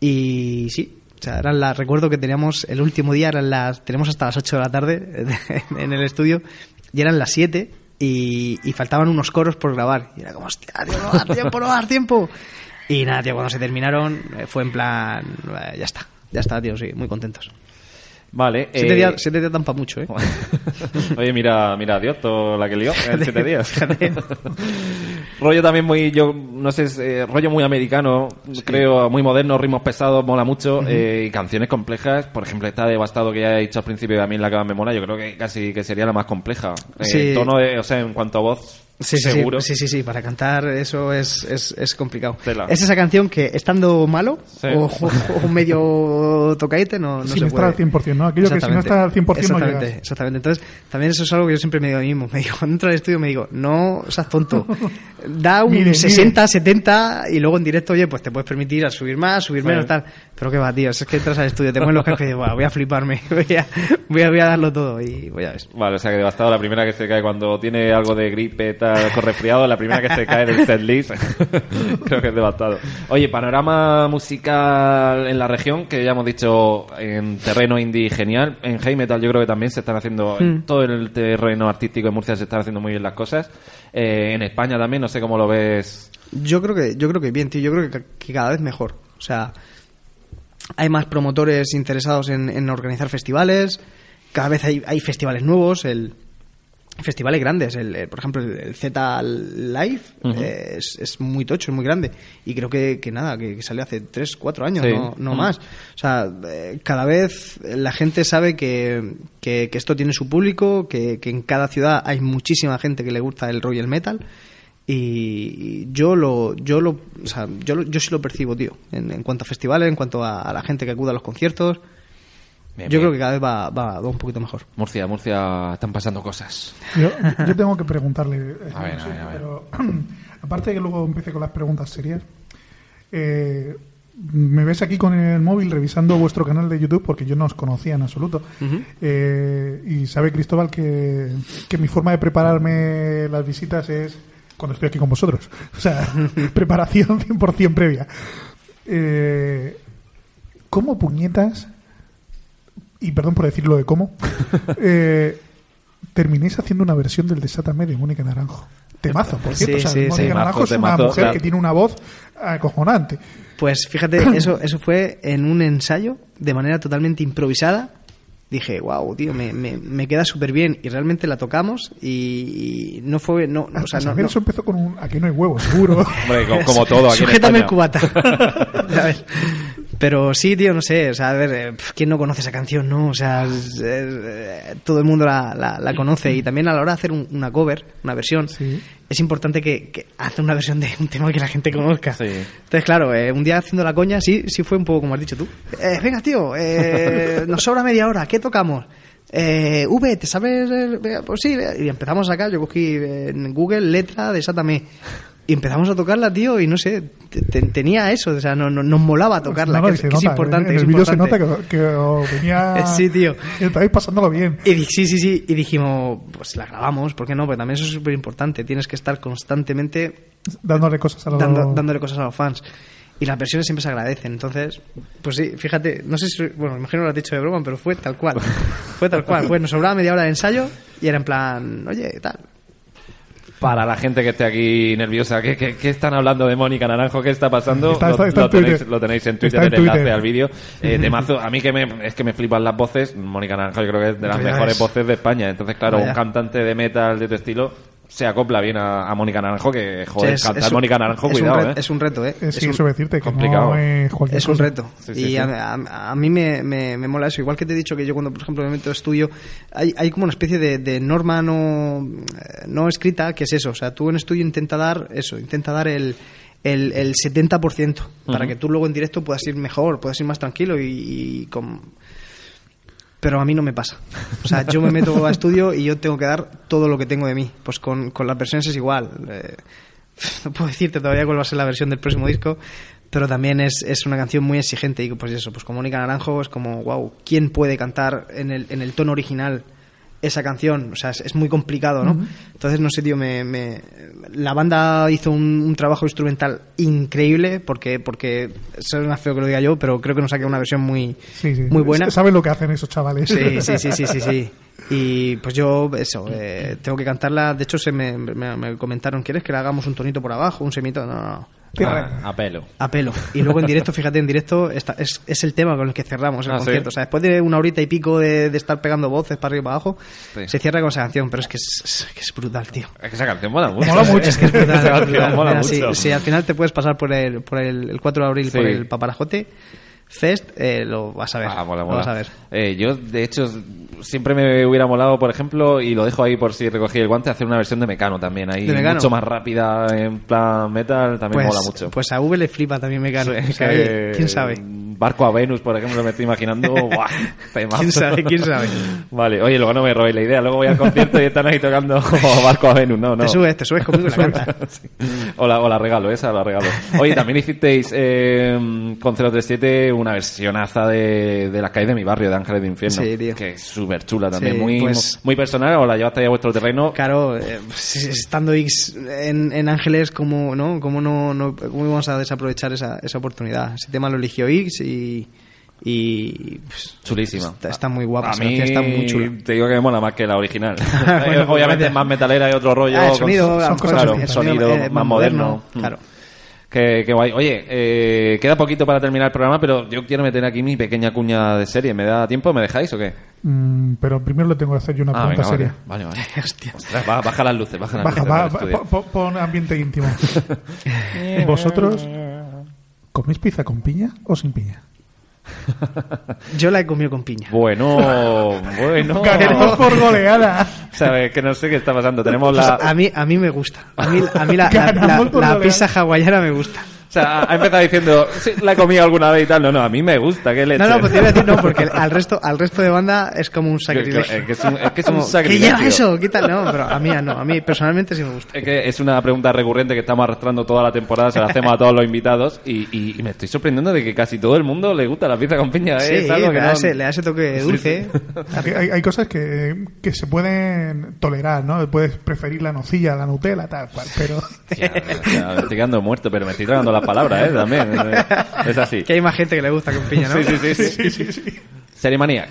Y sí. O sea, eran las, recuerdo que teníamos el último día, eran las, tenemos hasta las 8 de la tarde en el estudio, y eran las 7 y, faltaban unos coros por grabar. Y era como, hostia, tío, no dar tiempo, no dar tiempo. Y nada, tío, cuando se terminaron, eh, fue en plan, ya está, ya está, tío, sí, muy contentos. Vale. Siete, eh, días, siete días dan para mucho, ¿eh? Oye, mira, mira, Dios, todo la que lió en siete días. Rollo también muy, yo no sé, eh, rollo muy americano, creo, muy moderno, ritmos pesados, mola mucho, eh, y canciones complejas, por ejemplo, esta de Bastado que ya he dicho al principio, a mí la que más me mola, yo creo que casi que sería la más compleja. Eh, Sí. tono de, o sea, en cuanto a voz, Sí, sí, seguro. Sí, sí, sí, para cantar eso es, es, es complicado. Tela. Es esa canción que estando malo Sí. o, o medio tocaite no, no Sin se estar puede. al 100%, ¿no? Aquello que si no está al 100% no exactamente, llegas. exactamente. Entonces, también eso es algo que yo siempre me digo a mí mismo. Me digo, cuando entro al estudio me digo, no seas tonto. Da un Mire, mire. 60, 70 y luego en directo, oye, pues te puedes permitir a subir más, subir menos, tal. Pero qué va, tío, es que entras al estudio, te pones los cascos y dices, "Buah, voy a fliparme, voy a, voy a, voy a darlo todo y voy a ver. Vale, o sea que devastado la primera que se cae cuando tiene algo de gripe, tal, resfriado, la primera que se cae del setlist, creo que es devastado. Oye, panorama musical en la región, que ya hemos dicho en terreno indie genial, en heavy metal yo creo que también se están haciendo, en Hmm. todo el terreno artístico de Murcia se están haciendo muy bien las cosas. Eh, en España también, no sé cómo lo ves. Yo creo que, yo creo que bien, tío. Yo creo que, que cada vez mejor. O sea, hay más promotores interesados en, en organizar festivales. Cada vez hay, hay festivales nuevos. El festivales grandes. El, el- por ejemplo, el, Z Live eh, es, es muy tocho, es muy grande. Y creo que, que nada, que, que salió hace 3, 4 años, Sí. no, no más. O sea, eh, cada vez la gente sabe que, que, que esto tiene su público, que, que en cada ciudad hay muchísima gente que le gusta el rock y el metal. Y yo lo, yo lo, o sea, yo, lo- yo sí lo percibo, tío. En, en cuanto a festivales, en cuanto a, a la gente que acude a los conciertos, Bien, yo bien. creo que cada vez va, va, va un poquito mejor. Murcia, Murcia, están pasando cosas. Yo, yo tengo que preguntarle. eh, A ver, no a ver, a ver. Pero, aparte de que luego empiece con las preguntas serias, eh, me ves aquí con el móvil revisando vuestro canal de YouTube porque yo no os conocía en absoluto. Eh, y sabe Cristóbal que, que mi forma de prepararme las visitas es cuando estoy aquí con vosotros. O sea, preparación 100% previa. Eh, ¿Cómo puñetas y perdón por decirlo de cómo, eh, terminéis haciendo una versión del Desátame de Mónica Naranjo. Temazo, por Sí, cierto. o sea, sí, Mónica sí. Naranjo Temazo, es una temazo, mujer claro. que tiene una voz acojonante. Pues fíjate, eso, eso fue en un ensayo de manera totalmente improvisada. Dije, wow, tío, me, me, me queda súper bien. Y realmente la tocamos y, y no fue. No, no, o sea, A no, no- Eso empezó con un aquí no hay huevos, seguro. Hombre, co- como, todo aquí en Sujétame el España. cubata. Pero sí, tío, no sé. O sea, a ver, eh, ¿quién no conoce esa canción, no? O sea, es- es- eh, todo el mundo la, la- la conoce. Y también a la hora de hacer un- una cover, una versión, Sí. es importante que, que hacer una versión de un tema que la gente conozca. Sí. Entonces, claro, eh, un día haciendo la coña, sí, sí fue un poco como has dicho tú. Eh, venga, tío, eh, nos sobra media hora, ¿qué tocamos? Eh, v, ¿te sabes? venga, Pues sí, y empezamos a sacar, yo cogí eh, en Google letra de Sátame. Y empezamos a tocarla, tío, y no sé, te- te- tenía eso, o sea, no, no- nos molaba tocarla, No, que, es importante. En el vídeo se nota que, que venía. Sí, tío. que Estáis pasándolo bien. Y sí, sí, sí, y dijimos, pues la grabamos, ¿por qué no? Porque también eso es súper importante, tienes que estar constantemente Dándole cosas a los. dando- dándole cosas a los fans. Y las versiones siempre se agradecen. Entonces, pues sí, fíjate, no sé si, bueno, imagino que lo has dicho de broma, pero fue tal cual. fue tal cual. Fue, nos sobraba media hora de ensayo y era en plan, oye, tal. Para la gente que esté aquí nerviosa, ¿qué, qué, qué están hablando de Mónica Naranjo? ¿Qué está pasando? Está- lo, está- está lo en Twitter. tenéis, lo tenéis en Twitter, el enlace al vídeo. Eh, temazo. A mí que me, es que me flipan las voces. Mónica Naranjo yo creo que es de las mejores voces de España. Entonces, claro, Vaya. un cantante de metal de tu estilo se acopla bien a, a Mónica Naranjo, que, joder, Es- cantar es un- Mónica Naranjo, es un cuidado, re- ¿eh? Es un reto, ¿eh? Es sí, un- decirte, que complicado. no es un reto. Sí, sí, y sí. A, a- a mí me, me, me mola eso. Igual que te he dicho que yo cuando, por ejemplo, me meto a estudio, hay, hay como una especie de, de norma no, eh, no escrita, que es eso. O sea, tú en estudio intenta dar eso, intenta dar el, el, el 70% para que tú luego en directo puedas ir mejor, puedas ir más tranquilo y, y con... Pero a mí no me pasa. O sea, yo me meto a estudio y yo tengo que dar todo lo que tengo de mí. Pues con, con las versiones es igual. Eh, no puedo decirte todavía cuál va a ser la versión del próximo disco, pero también es, es una canción muy exigente y pues eso, pues como Mónica Naranjo es como, wow, ¿quién puede cantar en el, en el tono original esa canción? O sea, es, es muy complicado, ¿no? Entonces, no sé, tío, me, me- la banda hizo un, un trabajo instrumental increíble porque, porque suena feo que lo diga yo, pero creo que nos ha quedado una versión muy, Sí, sí. muy buena. Saben lo que hacen esos chavales. Sí, sí, sí, sí, sí, sí. Y pues yo, eso, eh, tengo que cantarla. De hecho, se me, me- me comentaron, ¿quieres que le hagamos un tonito por abajo, un semito? No, no, no. Ah, a pelo. A pelo. Y luego en directo, fíjate, en directo está- es, es el tema con el que cerramos el Ah, ¿sí? concierto. O sea, después de una horita y pico de, de estar pegando voces para arriba y para abajo, Sí. se cierra con esa canción. Pero es que es, es- que es brutal, tío. Es que esa canción mola mucho. Mola mucho. Es que es brutal. Mola Mira, si, mucho. si al final te puedes pasar por el, por el, el 4 de abril Sí. por el Paparajote Fest, eh, lo vas a ver. Ah, mola, Lo vas a ver. Eh, yo, de hecho, siempre me hubiera molado, por ejemplo, y lo dejo ahí por si recogí el guante, hacer una versión de Mecano también. Ahí mucho más rápida, en plan metal, también Pues, mola mucho. pues a V le flipa también Mecano. Sí, O sea, que oye, ¿Quién sabe? barco a Venus, por ejemplo, me estoy imaginando. ¡buah! temazo. ¿Quién sabe? ¿Quién sabe? Vale, oye, luego no me robéis la idea. Luego voy al concierto y están ahí tocando barco a Venus. No, no. Te subes, te subes conmigo la cantas. Sí. O, la, o la regalo, esa la regalo. Oye, también hicisteis eh, con 037 una versionaza de, de La calle de mi barrio, de Ángeles de Infierno. Sí, tío. Que es súper chula también. Sí, muy, pues- muy personal, o la llevaste a vuestro terreno. Claro, eh, pues, estando X en, en Ángeles, ¿cómo no, cómo no, no cómo íbamos a desaprovechar esa, esa oportunidad? Ese tema lo eligió X y. y pues, Chulísima. Está, está muy guapa, A mí está muy chula. te digo que me mola más que la original. Bueno, Obviamente es más metalera y otro rollo. Ah, el con- sonido, son son cosas claro, así, el sonido, eh, más moderno. Mm. Claro. Qué, qué guay. Oye, eh, queda poquito para terminar el programa, pero yo quiero meter aquí mi pequeña cuña de serie. ¿Me da tiempo? ¿Me dejáis o qué? Mm, pero primero le tengo que hacer yo una Ah, pregunta venga, seria. vale. Vale, vale. Hostia. Ostras, ba- baja las luces, baja las Baja, luces. pon, pon ambiente íntimo. ¿Vosotros coméis pizza con piña o sin piña? Yo la he comido con piña. Bueno, bueno. Ganamos por goleada. Sabes que no sé qué está pasando. Tenemos Pues la... a mí a mí me gusta. A mí, a mí la, la, la- pizza hawaiana me gusta. O sea, ha empezado diciendo, sí, la he comido alguna vez y tal. No, no, a mí me gusta, qué leche. No, no, pues te iba a decir no, porque al resto, al resto de banda es como un sacrilegio. es que es un, es que es un Como, ¿Qué sacrilegio. lleva eso? Quítalo. No, pero a mí no. A mí personalmente sí me gusta. Es que es una pregunta recurrente que estamos arrastrando toda la temporada, se la hacemos a todos los invitados y, y- y me estoy sorprendiendo de que casi todo el mundo le gusta la pizza con piña. ¿eh? Sí, es algo que le, no- da ese, le da ese toque dulce. Hay, hay- hay cosas que, que se pueden tolerar, ¿no? Puedes preferir la nocilla, la Nutella, tal cual, pero... Ya, ya, me estoy quedando muerto, pero me estoy tragando las palabras, ¿eh? También. Es así. Que hay más gente que le gusta con piña, ¿no? Sí, sí, sí. sí. Serie Maniac.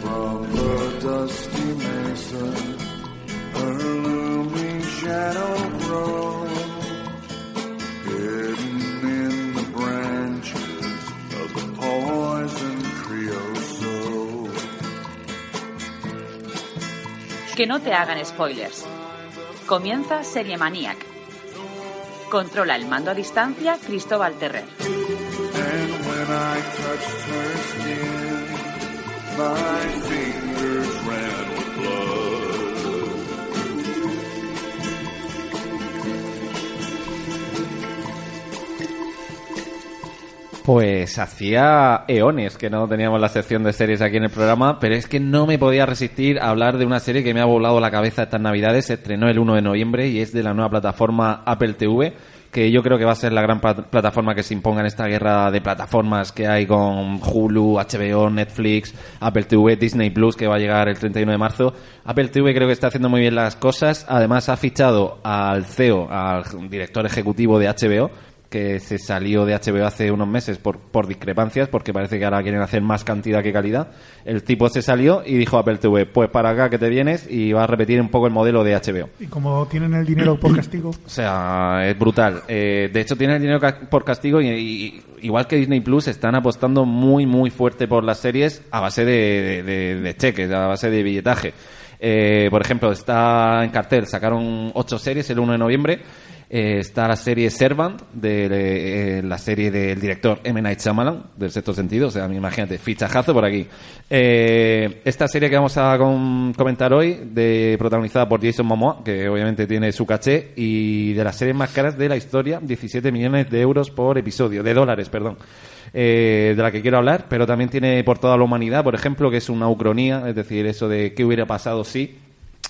From the dusty mesa, a looming shadow Que no te hagan spoilers. Comienza Serie Maniac. Controla el mando a distancia Cristóbal Terrer. Pues hacía eones que no teníamos la sección de series aquí en el programa, pero es que no me podía resistir a hablar de una serie que me ha volado la cabeza estas navidades. Se estrenó el 1 de noviembre y es de la nueva plataforma Apple TV, que yo creo que va a ser la gran plat- plataforma que se imponga en esta guerra de plataformas que hay con Hulu, HBO, Netflix, Apple TV, Disney Plus, que va a llegar el 31 de marzo. Apple TV creo que está haciendo muy bien las cosas. Además ha fichado al CEO, al director ejecutivo de HBO, que se salió de HBO hace unos meses por, por discrepancias, porque parece que ahora quieren hacer más cantidad que calidad. El tipo se salió y dijo a Apple TV, pues para acá que te vienes y va a repetir un poco el modelo de HBO. Y como tienen el dinero por castigo, O sea, es brutal. Eh, de hecho, tiene el dinero por castigo y, y- igual que Disney Plus, están apostando muy, muy fuerte por las series a base de, de- de- de cheques, a base de billetaje. Eh, por ejemplo, está en cartel, sacaron ocho series el 1 de noviembre. Eh, está la serie Servant, de, eh, la serie del director M. Night Shyamalan, del sexto sentido. O sea, imagínate, fichajazo por aquí. Eh, esta serie que vamos a com- comentar hoy, de, protagonizada por Jason Momoa, que obviamente tiene su caché, y de las series más caras de la historia, 17 millones de euros por episodio, de dólares, perdón. Eh, de la que quiero hablar, pero también tiene por toda la humanidad, por ejemplo, que es una ucronía, es decir, eso de qué hubiera pasado si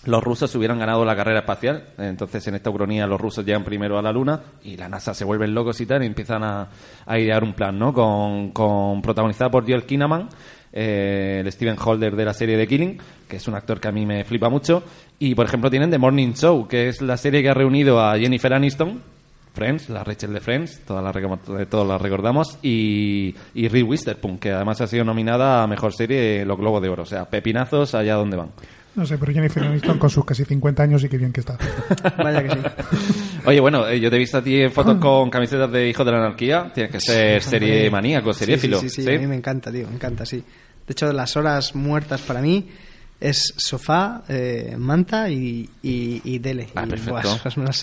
los rusos hubieran ganado la carrera espacial. Entonces, en esta ucronía, los rusos llegan primero a la Luna y la NASA se vuelven locos y tal y empiezan a, a idear un plan, ¿no? Con, con protagonizada por Joel Kinnaman, eh, el Steven Holder de la serie de Killing, que es un actor que a mí me flipa mucho. Y, por ejemplo, tienen The Morning Show, que es la serie que ha reunido a Jennifer Aniston, Friends, la Rachel de Friends, todas la, recom- todos la recordamos, y, y Reese Witherspoon, que además ha sido nominada a Mejor Serie en los Globos de Oro. O sea, pepinazos allá donde van. No sé, pero Jennifer Aniston con sus casi 50 años y qué bien que está. Vaya que sí. Oye, bueno, eh, yo te he visto a ti en fotos con camisetas de Hijos de la Anarquía. Tienes que ser serie maníaco, seriéfilo. Sí, sí, sí, a mí me encanta, tío, me encanta, sí. De hecho, las horas muertas para mí es sofá, eh, manta y, y, y tele. Ah, Y, perfecto.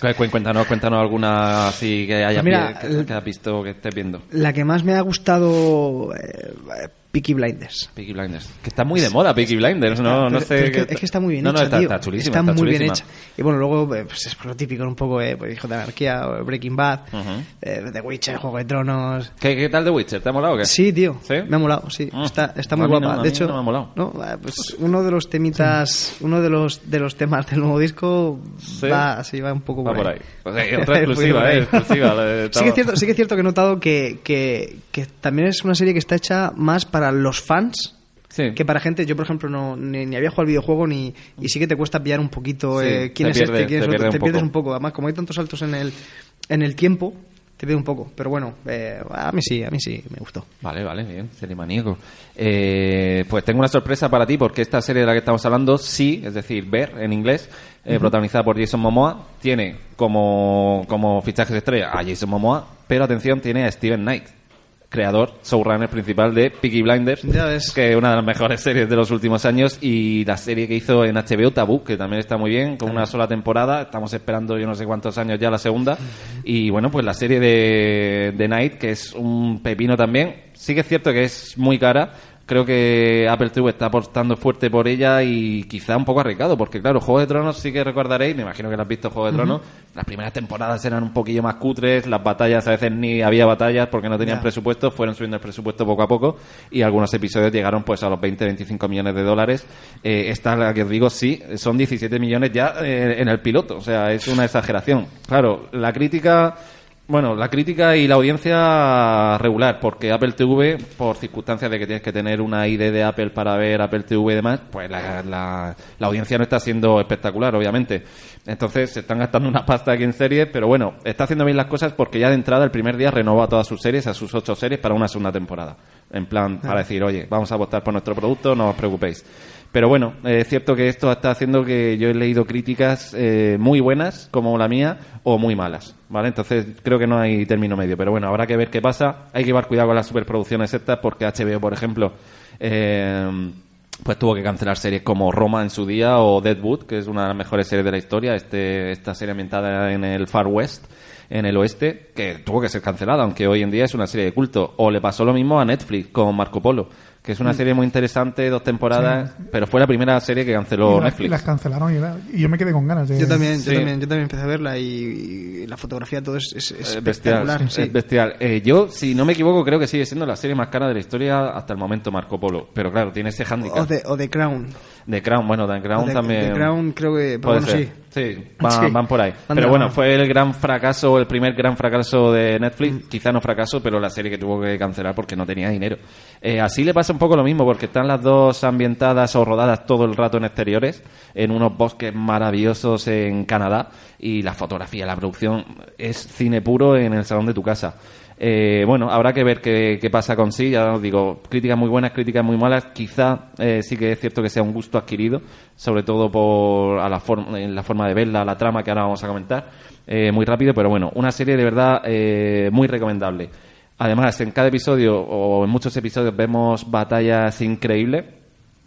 buah, Cuéntanos, cuéntanos alguna así que haya Pues mira, que, que has visto que estés viendo. La que más me ha gustado, eh, Peaky Blinders. Peaky Blinders. Que está muy de moda Peaky Blinders, no, no sé. es, que, es que está muy bien no, hecha, No, está, tío. está chulísima. Está muy bien chulísima. hecha. Y bueno, luego eh, pues es lo típico, un poco, eh, pues Hijo de Anarquía, Breaking Bad, Ujú. eh, The Witcher, Juego de Tronos. ¿Qué, qué tal The Witcher? ¿Te ha molado o qué? Sí, tío. ¿Sí? Me ha molado, sí. Ah. Está, está muy guapa. de hecho, no me ha molado. eh, pues uno de los temitas, uno de los de los temas del nuevo disco Sí. va, sí, va un poco Va por por ahí. ahí. Pues, eh, otra exclusiva, eh, exclusiva. Sí que, es cierto, sí que es cierto que he notado que, que, que también es una serie que está hecha más para los fans Sí. que para gente. Yo, por ejemplo, no ni, ni había jugado al videojuego ni y sí que te cuesta pillar un poquito Sí, eh, quién te es pierde- este, quién te es otro. pierde Te un pierdes poco. un poco. Además, como hay tantos saltos en el, en el tiempo, te pierde un poco. Pero bueno, eh, a mí sí, a mí sí me gustó. Vale, vale, bien, maníaco. Eh, pues tengo una sorpresa para ti porque esta serie de la que estamos hablando, sí, es decir, ver en inglés, eh, protagonizada por Jason Momoa, tiene como, como fichajes de estrella a Jason Momoa, pero atención, tiene a Steven Knight, creador, showrunner principal de Peaky Blinders, Ya ves. que es una de las mejores series de los últimos años y la serie que hizo en HBO Tabú, que también está muy bien, con una sola temporada, estamos esperando yo no sé cuántos años ya la segunda y bueno, pues la serie de, de Night, que es un pepino también, sí que es cierto que es muy cara, creo que Apple TV está apostando fuerte por ella y quizá un poco arriesgado, porque claro, Juego de Tronos sí que recordaréis, me imagino que lo has visto Juego de Tronos, las primeras temporadas eran un poquillo más cutres, las batallas a veces ni había batallas porque no tenían presupuesto, fueron subiendo el presupuesto poco a poco y algunos episodios llegaron pues a los 20-25 millones de dólares. Eh, esta, la que os digo, sí, son 17 millones ya eh, en el piloto, o sea, es una exageración. Claro, la crítica... Bueno, la crítica y la audiencia regular, porque Apple TV, por circunstancias de que tienes que tener una ID de Apple para ver Apple TV y demás, pues la, la- la audiencia no está siendo espectacular, obviamente. Entonces se están gastando una pasta aquí en series, pero bueno, está haciendo bien las cosas porque ya de entrada el primer día renova todas sus series, a sus ocho series, para una segunda temporada. En plan, para decir, oye, vamos a apostar por nuestro producto, no os preocupéis. Pero bueno, eh, es cierto que esto está haciendo que yo he leído críticas eh, muy buenas, como la mía, o muy malas, ¿vale? Entonces creo que no hay término medio. Pero bueno, habrá que ver qué pasa. Hay que llevar cuidado con las superproducciones estas, porque HBO, por ejemplo, eh, pues tuvo que cancelar series como Roma en su día o Deadwood, que es una de las mejores series de la historia, este, esta serie ambientada en el Far West, en el oeste, que tuvo que ser cancelada, aunque hoy en día es una serie de culto. O le pasó lo mismo a Netflix con Marco Polo, que es una serie muy interesante, dos temporadas, pero fue la primera serie que canceló Y la- Netflix. y las cancelaron y, yo me quedé con ganas de... Yo también, Sí. yo también, yo también empecé a verla y, y la fotografía todo es, es- es Eh, bestial, espectacular. sí. es bestial. Eh, yo, si no me equivoco, creo que sigue siendo la serie más cara de la historia hasta el momento, Marco Polo. Pero claro, tiene ese O handicap. o de Crown. De Crown, bueno, de Crown O también. de Crown creo que... pero Puede bueno, ser. sí. Sí, van, Sí. van por ahí. Van pero bueno, mano. fue el gran fracaso, el primer gran fracaso de Mm. Netflix. Quizá no fracaso, pero la serie que tuvo que cancelar porque no tenía dinero. Eh, así le pasa un poco lo mismo, porque están las dos ambientadas o rodadas todo el rato en exteriores, en unos bosques maravillosos en Canadá, y la fotografía, la producción es cine puro en el salón de tu casa. Eh, bueno, habrá que ver qué, pasa con sí. Ya os digo, críticas muy buenas, críticas muy malas. Quizá eh, sí que es cierto que sea un gusto adquirido, sobre todo por a la, forma la forma de verla, la trama que ahora vamos a comentar, eh, muy rápido. Pero bueno, una serie de verdad eh, muy recomendable. Además, en cada episodio o en muchos episodios vemos batallas increíbles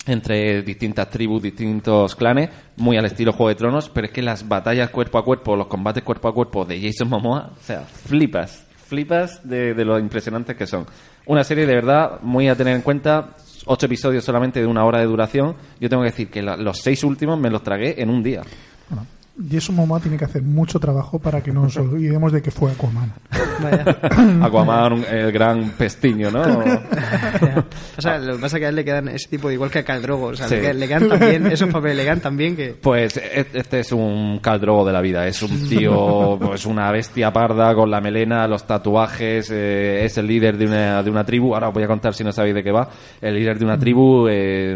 entre distintas tribus, distintos clanes, muy al estilo Juego de Tronos, pero es que las batallas cuerpo a cuerpo, los combates cuerpo a cuerpo de Jason Momoa, o sea, flipas, flipas de, lo impresionantes que son. Una serie de verdad muy a tener en cuenta, ocho episodios solamente de una hora de duración. Yo tengo que decir que la- los seis últimos me los tragué en un día. Jason Momoa tiene que hacer mucho trabajo para que no nos olvidemos de que fue Aquaman. Vaya. Aquaman, el gran pestiño, ¿no? O sea, lo que pasa es que a él le quedan ese tipo, igual que a Caldrogo. O sea, Sí. le, quedan- le quedan tan bien, esos papeles le quedan tan bien que... Pues e- este es un caldrogo de la vida, es un tío, pues una bestia parda con la melena, los tatuajes, eh, es el líder de una, de una tribu, ahora os voy a contar si no sabéis de qué va, el líder de una tribu, eh,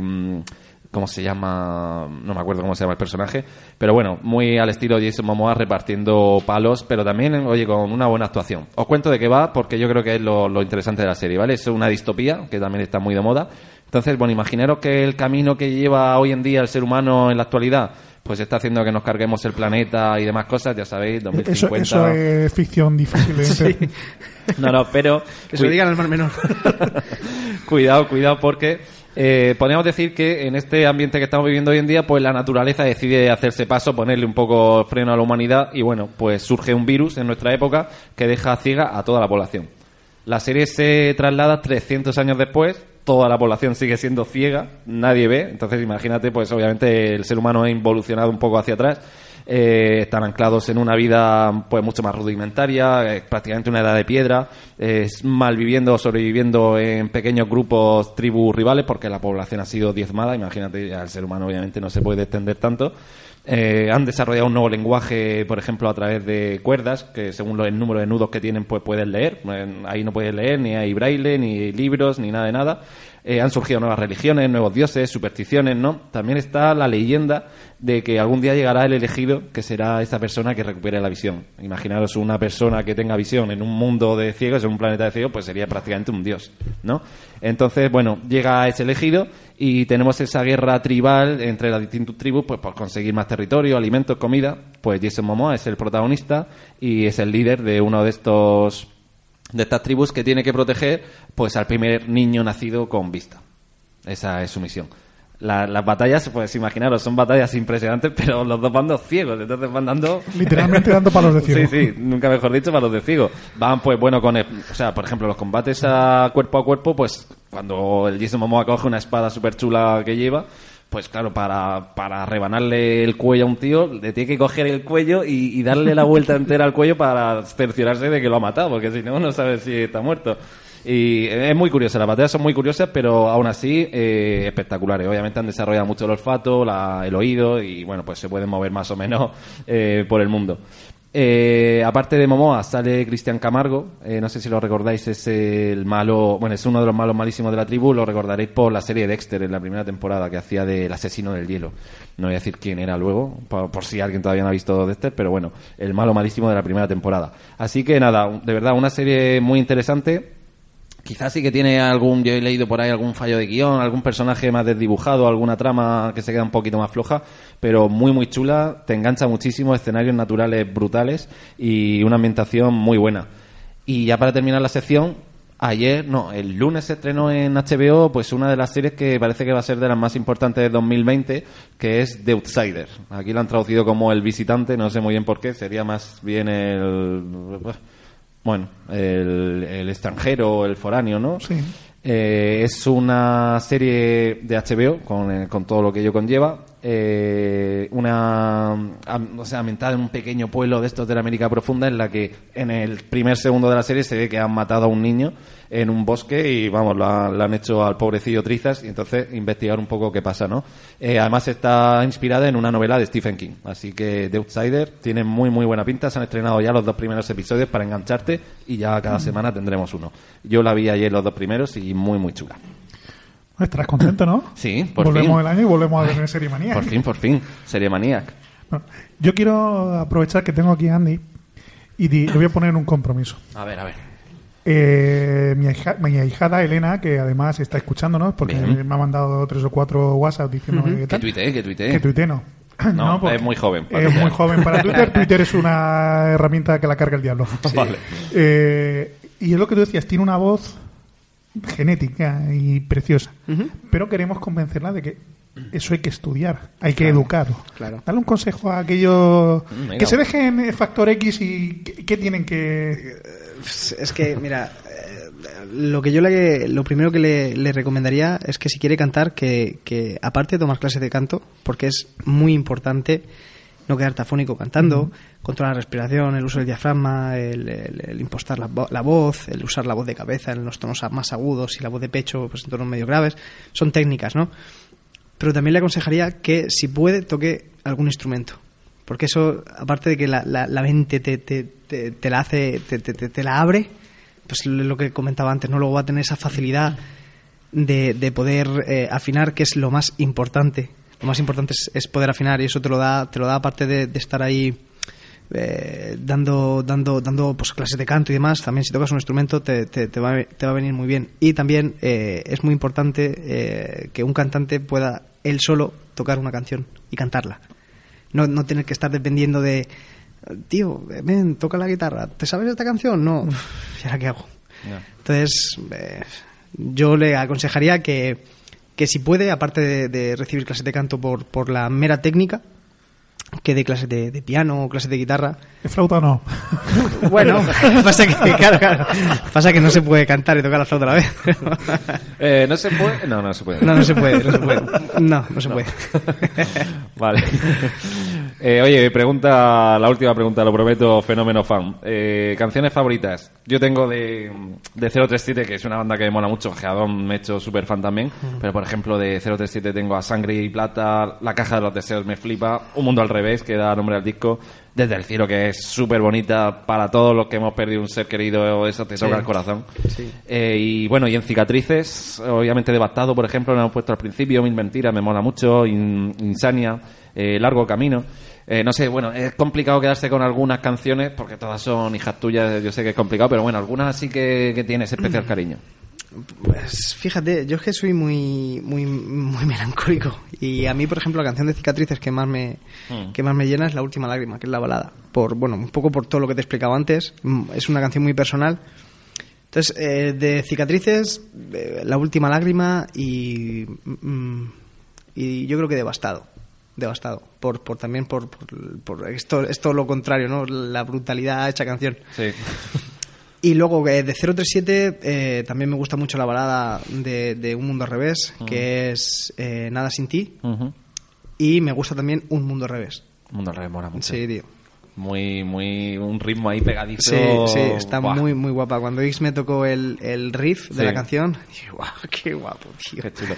¿cómo se llama? No me acuerdo cómo se llama el personaje, pero bueno, muy al estilo Jason Momoa repartiendo palos, pero también, oye, con una buena actuación. Os cuento de qué va porque yo creo que es lo, lo interesante de la serie, ¿vale? Es una distopía que también está muy de moda. Entonces, bueno, imaginaros que el camino que lleva hoy en día el ser humano en la actualidad, pues está haciendo que nos carguemos el planeta y demás cosas, ya sabéis, Eso, 2050. eso es ficción difícil de entender. No, no, pero Que se lo digan al mar menor. cuidado, cuidado, porque eh, podríamos decir que en este ambiente que estamos viviendo hoy en día, pues la naturaleza decide hacerse paso, ponerle un poco freno a la humanidad y bueno, pues surge un virus en nuestra época que deja ciega a toda la población. La serie se traslada 300 años después, toda la población sigue siendo ciega, nadie ve, entonces imagínate, pues obviamente el ser humano ha involucionado un poco hacia atrás, eh, están anclados en una vida pues mucho más rudimentaria, eh, prácticamente una edad de piedra, eh, malviviendo sobreviviendo en pequeños grupos, tribus rivales, porque la población ha sido diezmada, imagínate, ya el ser humano obviamente no se puede extender tanto. Eh, han desarrollado un nuevo lenguaje, por ejemplo, a través de cuerdas, que según lo- el número de nudos que tienen, pues pueden leer. Ahí no puedes leer, ni hay braille, ni libros, ni nada de nada. Eh, han surgido nuevas religiones, nuevos dioses, supersticiones, ¿no? También está la leyenda de que algún día llegará el elegido, que será esa persona que recupere la visión. Imaginaros una persona que tenga visión en un mundo de ciegos, en un planeta de ciegos, pues sería prácticamente un dios, ¿no? Entonces, bueno, llega ese elegido y tenemos esa guerra tribal entre las distintas tribus, pues por conseguir más territorio, alimentos, comida. Pues Jason Momoa es el protagonista y es el líder de uno de estos de estas tribus que tiene que proteger pues al primer niño nacido con vista. Esa es su misión. La- las batallas, pues imaginaros, son batallas impresionantes, pero los dos bandos ciegos, entonces van dando... Literalmente dando palos de ciego. Sí, sí, nunca mejor dicho, para los de ciego. Van, pues bueno, con... el- o sea, por ejemplo, los combates a cuerpo a cuerpo, pues cuando el Jason Momoa coge una espada súper chula que lleva, pues claro, para, para rebanarle el cuello a un tío, le tiene que coger el cuello y, y darle la vuelta entera al cuello para cerciorarse de que lo ha matado, porque si no, no sabe si está muerto. Y es muy curiosa, las batallas son muy curiosas, pero aún así eh, espectaculares. Obviamente han desarrollado mucho el olfato, la- el oído y bueno, pues se pueden mover más o menos eh, por el mundo. Eh, aparte de Momoa sale Cristian Camargo, eh, no sé si lo recordáis, es el malo, bueno, es uno de los malos malísimos de la tribu, lo recordaréis por la serie Dexter en la primera temporada que hacía del asesino del hielo. No voy a decir quién era luego, por si alguien todavía no ha visto Dexter, pero bueno, el malo malísimo de la primera temporada. Así que nada, de verdad, una serie muy interesante. Quizás sí que tiene algún, yo he leído por ahí algún fallo de guion, algún personaje más desdibujado, alguna trama que se queda un poquito más floja, pero muy muy chula, te engancha muchísimo, escenarios naturales brutales y una ambientación muy buena. Y ya para terminar la sección, ayer, no, el lunes se estrenó en HBO pues una de las series que parece que va a ser de las más importantes de 2020, que es The Outsider. Aquí lo han traducido como El Visitante, no sé muy bien por qué, sería más bien el bueno, el, el extranjero, el foráneo, ¿no? Sí. Eh, es una serie de HBO con, eh, con todo lo que ello conlleva. Eh, una, o sea, ambientada en un pequeño pueblo de estos de la América Profunda en la que en el primer segundo de la serie se ve que han matado a un niño en un bosque y vamos, lo, han- lo han hecho al pobrecillo trizas y entonces investigar un poco qué pasa, ¿no? Eh, además está inspirada en una novela de Stephen King, así que The Outsider tiene muy muy buena pinta, se han estrenado ya los dos primeros episodios para engancharte y ya cada semana tendremos uno. Yo la vi ayer los dos primeros y muy muy chula. Estarás contento, ¿no? Sí, por volvemos fin. el año y volvemos a ver Serie Manía. Por fin, por fin. Serie Maniac. Bueno, yo quiero aprovechar que tengo aquí a Andy y di- le voy a poner un compromiso. A ver, a ver. Eh, mi, ahija- mi ahijada Elena, que además está escuchándonos, porque Bien. me ha mandado tres o cuatro WhatsApp diciéndome que Que tal. tuitee, que tuitee. Que tuitee no. No, porque es muy joven para Es Twitter. muy joven para Twitter. Twitter es una herramienta que la carga el diablo. Vale. Eh, y es lo que tú decías, tiene una voz genética y preciosa. Pero queremos convencerla de que eso hay que estudiar, hay que educar. claro. Dale un consejo a aquellos Mm, venga. que se dejen eh, factor X y qué, tienen que... Es que, mira, eh, lo que yo le, lo primero que le, le recomendaría es que si quiere cantar, que, que aparte de tomar clases de canto, porque es muy importante no quedarte afónico cantando, controlar la respiración, el uso del diafragma, el, el- impostar la, la voz, el usar la voz de cabeza en los tonos más agudos y la voz de pecho pues, en tonos medio graves, son técnicas, ¿no? Pero también le aconsejaría que, si puede, toque algún instrumento. Porque eso, aparte de que la, la, mente te, te, te, la hace, te la abre, pues lo que comentaba antes, ¿no? Luego va a tener esa facilidad de, de poder eh, afinar, que es lo más importante. Lo más importante es, es poder afinar y eso te lo da, te lo da aparte de, de estar ahí eh, dando, dando, dando pues, clases de canto y demás. También si tocas un instrumento te, te, te va, a- te va a venir muy bien. Y también eh, es muy importante eh, que un cantante pueda él solo tocar una canción y cantarla. No, no tener que estar dependiendo de, tío, ven, toca la guitarra. ¿Te sabes esta canción? No. ¿Y ahora qué hago? Entonces, eh, yo le aconsejaría que, que si puede, aparte de, de recibir clases de canto por, por la mera técnica, que dé clases de, de piano o clases de guitarra. ¿Es flauta o no? Bueno, pasa que, claro, claro, pasa que no se puede cantar y tocar la flauta a la vez. Eh, ¿No se puede? No, no se puede. No, no se puede, no se puede. No, no se puede. Vale. Eh, oye, pregunta, la última pregunta, lo prometo, fenómeno fan. Eh, canciones favoritas. Yo tengo de, de 037, que es una banda que me mola mucho, Geadón me he hecho súper fan también, pero por ejemplo de 037 tengo a Sangre y Plata, La Caja de los Deseos me flipa, Un Mundo al Revés, que da nombre al disco, Desde el Cielo, que es súper bonita para todos los que hemos perdido un ser querido, eso te toca el corazón. Sí. Eh, y bueno, y en cicatrices, obviamente devastado, por ejemplo, lo hemos puesto al principio, Mil Mentiras, me mola mucho, In- Insania, eh, Largo Camino. Eh, no sé, bueno, es complicado quedarse con algunas canciones porque todas son hijas tuyas, yo sé que es complicado, pero bueno, algunas sí que, que tienes especial cariño. Pues fíjate, yo es que soy muy, muy, muy melancólico. Y a mí, por ejemplo, la canción de cicatrices que más me, Mm. que más me llena es La Última Lágrima, que es la balada. Por, bueno, un poco por todo lo que te he explicado antes. Mm, Es una canción muy personal. Entonces, eh, de cicatrices, eh, La Última Lágrima y, mm, y yo creo que devastado. Devastado. Por, por también por, por, por esto, es todo lo contrario, ¿no? La brutalidad hecha canción. Sí. Y luego eh, de 037 eh, también me gusta mucho la balada de, de Un Mundo al Revés, que es eh, Nada sin ti. Ujú. Y me gusta también Un Mundo al Revés. Mundo al Revés mola mucho. Sí, tío. Muy, muy, un ritmo ahí pegadizo. Sí, sí, está Buah, muy, muy guapa. Cuando X me tocó el, el riff de Sí. la canción, dije, guau, qué guapo, tío. Qué chulo.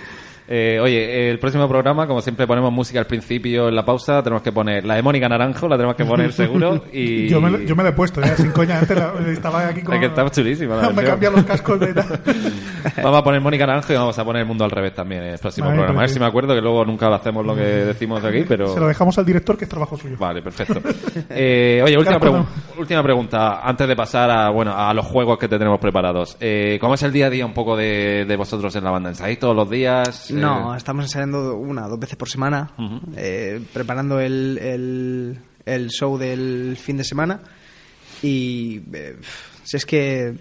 Eh, oye, el próximo programa, como siempre ponemos música al principio en la pausa, tenemos que poner la de Mónica Naranjo, la tenemos que poner seguro. Y... Yo, me, yo me la he puesto, ya, sin coña. Antes la- estaba aquí con. Es que estaba chulísima la me cambian los cascos de. Vamos a poner Mónica Naranjo y vamos a poner el mundo al revés también en el próximo Vale, programa. A ver perfecto. si me acuerdo que luego nunca lo hacemos lo que decimos aquí, pero. Se lo dejamos al director, que es trabajo suyo. Vale, perfecto. Eh, oye, última, pregun- última pregunta, antes de pasar a, bueno, a los juegos que te tenemos preparados. Eh, ¿Cómo es el día a día un poco de, de vosotros en la banda? ¿Ensayáis todos los días? Eh, No, estamos ensayando una dos veces por semana, eh, preparando el, el, el show del fin de semana. Y eh, si es que eh,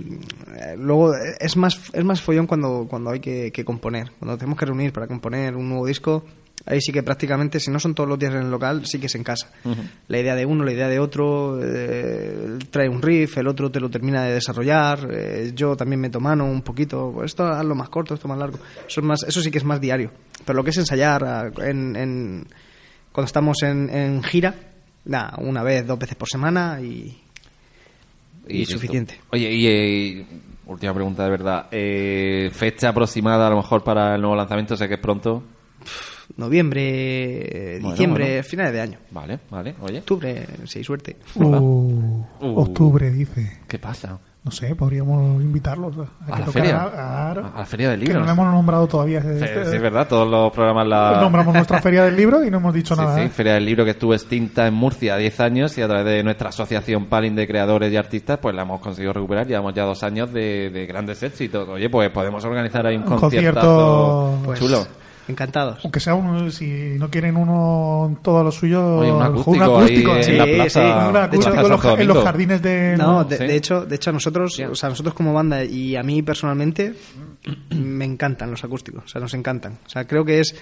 luego es más, es más follón cuando, cuando hay que, que componer. Cuando tenemos que reunir para componer un nuevo disco, ahí sí que prácticamente, si no son todos los días en el local, sí que es en casa. La idea de uno, la idea de otro, eh, trae un riff, el otro te lo termina de desarrollar, eh, yo también meto mano un poquito, pues esto hazlo más corto, esto más largo. Eso, es más, eso sí que es más diario. Pero lo que es ensayar ah, en, en- cuando estamos en, en gira, nada, una vez, dos veces por semana y, y suficiente. Oye, y eh, última pregunta de verdad. Eh, ¿Fecha aproximada a lo mejor para el nuevo lanzamiento? Sé que es pronto. Noviembre, Bueno, diciembre, bueno. finales de año. Vale, vale, oye. Octubre, si hay suerte. Uh, Uh. Octubre, dice. ¿Qué pasa? No sé, podríamos invitarlos a, ¿A que la feria? a-. ¿A la feria del Que libro? no la hemos nombrado todavía. Sí, Este- sí, es verdad, todos los programas la... Nombramos nuestra feria del libro y no hemos dicho Sí, nada. sí, ¿eh? Feria del Libro que estuvo extinta en Murcia 10 años y a través de nuestra asociación Palin de creadores y artistas pues la hemos conseguido recuperar. Llevamos ya dos años de, de grandes éxitos. Oye, pues podemos organizar ahí un, Un concierto, Pues, chulo. Encantados. Aunque sea uno, si no quieren uno todo lo suyo, Oye, un acústico, ahí Sí, en la sí, plaza, un acústico en los, en los Domingo. jardines de... No, de, Sí. de hecho, de hecho a nosotros, o sea, nosotros como banda y a mí personalmente me encantan los acústicos, o sea, nos encantan. O sea, creo que es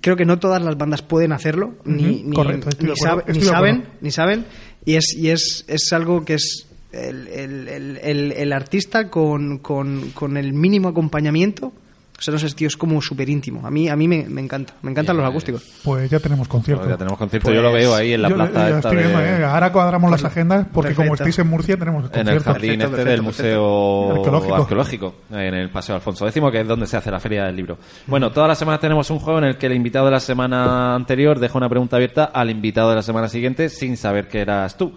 creo que no todas las bandas pueden hacerlo ni, ni, correcto, saben, ni saben y es y es, es algo que es el, el- el- el- el artista con, con, con el mínimo acompañamiento o sea, no sé, tío, es como súper íntimo. A mí, a mí me, me encanta. Me encantan los acústicos. Pues ya tenemos concierto. Pues ya tenemos concierto, yo lo veo ahí en la Yo- plaza ya esta de- ¿eh? Ahora cuadramos las agendas porque como Perfecto. estáis en Murcia tenemos en el jardín Perfecto, este perfecto, del. Museo Arqueológico. Arqueológico, en el Paseo Alfonso X, que es donde se hace la Feria del Libro. Bueno, todas las semanas tenemos un juego en el que el invitado de la semana anterior deja una pregunta abierta al invitado de la semana siguiente sin saber que eras tú.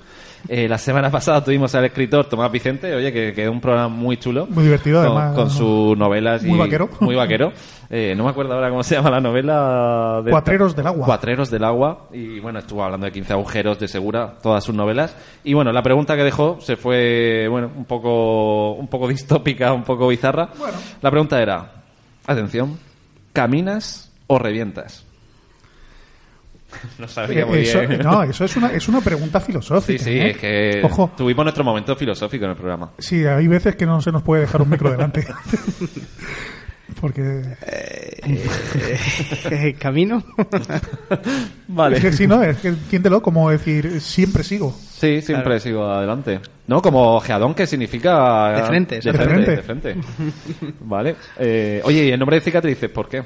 Eh, la semana pasada tuvimos al escritor Tomás Vicente, oye, que quedó un programa muy chulo. Muy divertido, con, además. Con sus novelas. y- Muy vaquero. Muy vaquero. Eh, no me acuerdo ahora cómo se llama la novela. de- Cuatreros del agua. Cuatreros del agua. Y bueno, estuvo hablando de 15 agujeros de Segura, todas sus novelas. Y bueno, la pregunta que dejó se fue, bueno, un poco, un poco distópica, un poco bizarra. La pregunta era, atención, ¿caminas o revientas? no sabía Eh, muy eso, bien. no, eso es una, es una pregunta Sí, filosófica. sí, ¿eh? es que Ojo, tuvimos nuestro momento filosófico en el programa. sí, hay veces que no se nos puede dejar un micro delante. Porque Eh, camino. Vale. es que si no, es que entiéndelo como decir siempre sigo. Sí, siempre sigo adelante. No, como geadón, que significa... De frente, De de frente, frente. de frente. Vale. Eh, oye, ¿y el nombre de cicatrices por qué?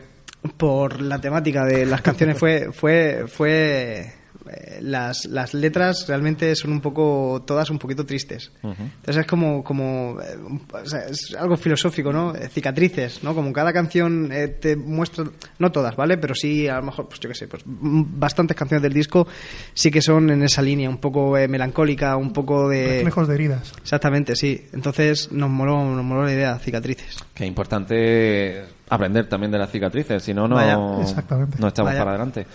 Por la temática de las canciones fue fue fue eh, las, las letras realmente son un poco todas un poquito tristes. Entonces es como como eh, un- o sea, es algo filosófico no Eh, cicatrices no como cada canción eh, te muestra no todas vale pero sí a lo mejor pues yo qué sé pues mm, bastantes canciones del disco sí que son en esa línea un poco eh, melancólica un poco de Reflejos de heridas. exactamente sí. Entonces nos moló nos moló la idea cicatrices. Que es importante aprender también de las cicatrices, si no, no, Vaya. No Vaya. para adelante.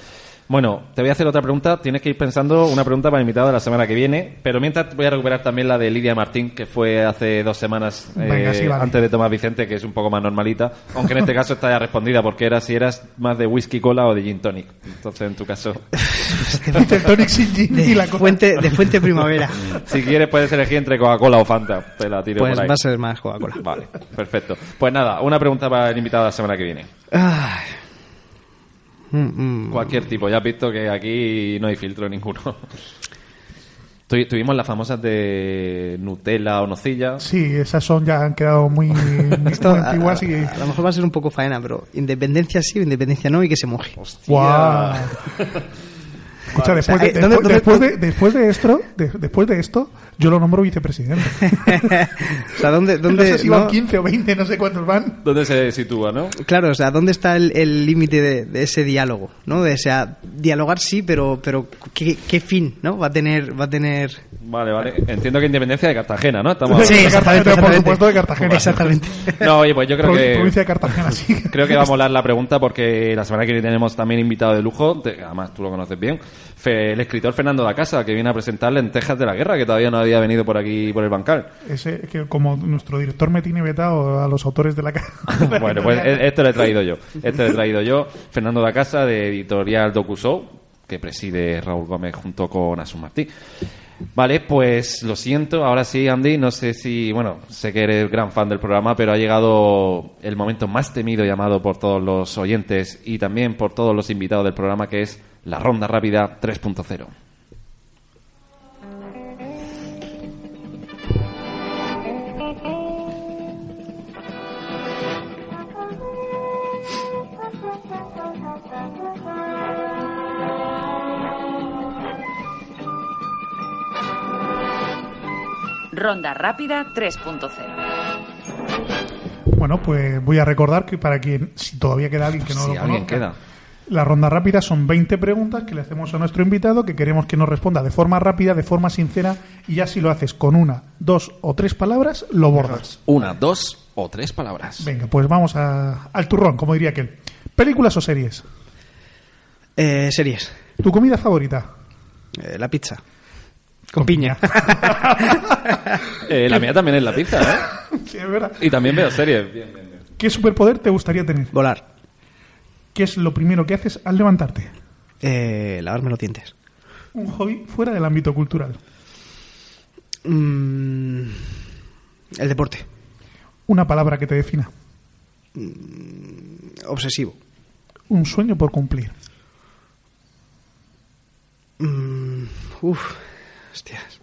Bueno, te voy a hacer otra pregunta. Tienes que ir pensando una pregunta para el invitado de la semana que viene. Pero mientras voy a recuperar también la de Lidia Martín, que fue hace dos semanas Venga, eh, sí, vale. antes de Tomás Vicente, que es un poco más normalita. Aunque en este caso está ya respondida, porque era si eras más de whisky cola o de gin tonic. Entonces, en tu caso, tonic sin gin y la de fuente de fuente primavera si quieres puedes elegir entre Coca-Cola o Fanta. Te la tiro pues por ahí. va a ser más Coca-Cola Vale, perfecto. Pues nada, una pregunta para el invitado de la semana que viene. Ay. Mm, mm. Cualquier tipo, ya has visto que aquí no hay filtro ninguno. Tu- Tuvimos las famosas de Nutella o nocilla. Sí, esas son ya han quedado muy, muy Esto a, antiguas y... a- lo mejor va a ser un poco faena, pero independencia sí, independencia no y que se moje. ¡Guau! Escucha, eh, ¿dónde- después, dónde- después de, después de esto, de- después de esto, yo lo nombro vicepresidente. o sea, ¿dónde, No dónde, sé si no? van 15 o 20, no sé cuántos van. ¿Dónde se sitúa, no? Claro, o sea, ¿dónde está el límite de, de ese diálogo? ¿no? De, o sea, dialogar sí, pero, pero ¿qué, qué fin no va a tener? Va a tener... Vale, vale. Entiendo que independencia de Cartagena, ¿no? Estamos Sí, exactamente, por exactamente. supuesto, de Cartagena. Exactamente. No, oye, pues yo creo Pro- que... Provincia de Cartagena, sí. Creo que va a molar la pregunta porque la semana que viene tenemos también invitado de lujo, te- además tú lo conoces bien, el escritor Fernando da Casa, que viene a presentar Lentejas de la Guerra, que todavía no había venido por aquí, por el bancal. Ese, que como nuestro director me tiene vetado a los autores de la casa. bueno, pues e- este lo he traído yo. Este lo he traído yo, Fernando da Casa, de editorial DocuShow, que preside Raúl Gómez junto con Asun Martí. Vale, pues lo siento, ahora sí, Andy, no sé si, bueno, sé que eres gran fan del programa, pero ha llegado el momento más temido llamado por todos los oyentes y también por todos los invitados del programa, que es la ronda rápida 3.0. Ronda rápida 3.0. Bueno, pues voy a recordar que para quien, si todavía queda alguien que no Si lo alguien conozca, queda. La ronda rápida son 20 preguntas que le hacemos a nuestro invitado que queremos que nos responda de forma rápida, de forma sincera y ya si lo haces con una, dos o tres palabras, lo bordas. Una, dos o tres palabras. Venga, pues vamos a- al turrón, como diría aquel. ¿Películas o series? Eh, series. ¿Tu comida favorita? Eh, la pizza. Con piña. Eh, la mía también es la pizza, ¿eh? Sí, es verdad. Y también veo series. Bien, bien, bien. ¿Qué superpoder te gustaría tener? Volar. ¿Qué es lo primero que haces al levantarte? Eh, lavarme los dientes. Un hobby fuera del ámbito cultural. Mm, el deporte. Una palabra que te defina. Obsesivo. Un sueño por cumplir. Mm, uf. Hostias.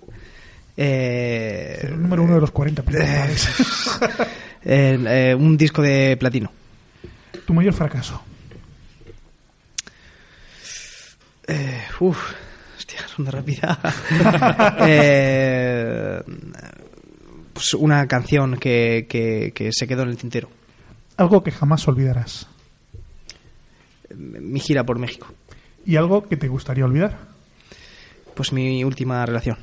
Eh, El número uno de los 40 principales. el, eh, un disco de platino. tu mayor fracaso. Eh, uf. Hostia, ronda rápida. Eh, pues una canción que, que, que se quedó en el tintero. Algo que jamás olvidarás. Mi gira por México. Y algo que te gustaría olvidar. Pues mi última relación.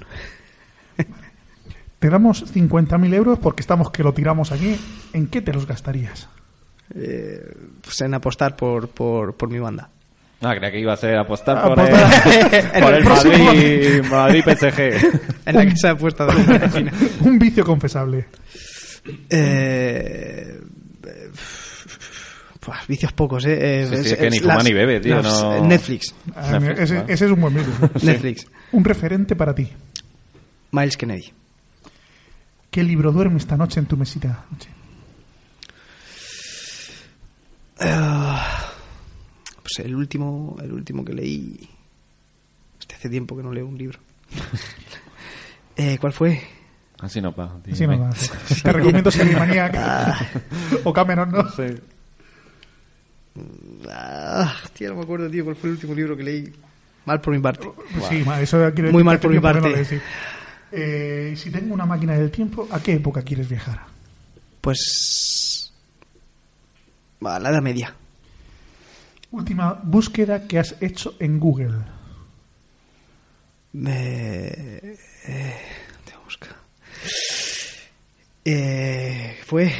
Te damos 50.000 euros porque estamos que lo tiramos aquí. ¿En qué te los gastarías? Eh, pues en apostar por, por, por mi banda. Ah, creía que iba a ser apostar por el, por En el el Madrid, Madrid PSG. En la casa de la vecina. Un vicio confesable. Eh, pues, vicios pocos, ¿eh? Eh, Sí, sí, es que ni fuma ni bebe, tío, no- Netflix. Ah, Netflix, ese, es un buen vicio. Netflix. Un referente para ti. Miles Kennedy. ¿Qué libro duerme esta noche en tu mesita? Noche. Ah, pues el último, el último que leí. Este hace tiempo que no leo un libro. Eh, ¿Cuál fue? Así no va. Sí, no, no, sí. Te recomiendo Serie Maniac o Cameron, ¿no? Ah, hostia, no me acuerdo, tío, cuál fue el último libro que leí. Mal por mi parte. Sí, ma, eso quiere Muy mal por mi no parte. lees, sí. Eh, si tengo una máquina del tiempo, ¿a qué época quieres viajar? Pues. Va, la edad media. Última búsqueda que has hecho en Google. Me... Eh, tengo que buscar. Eh, fue.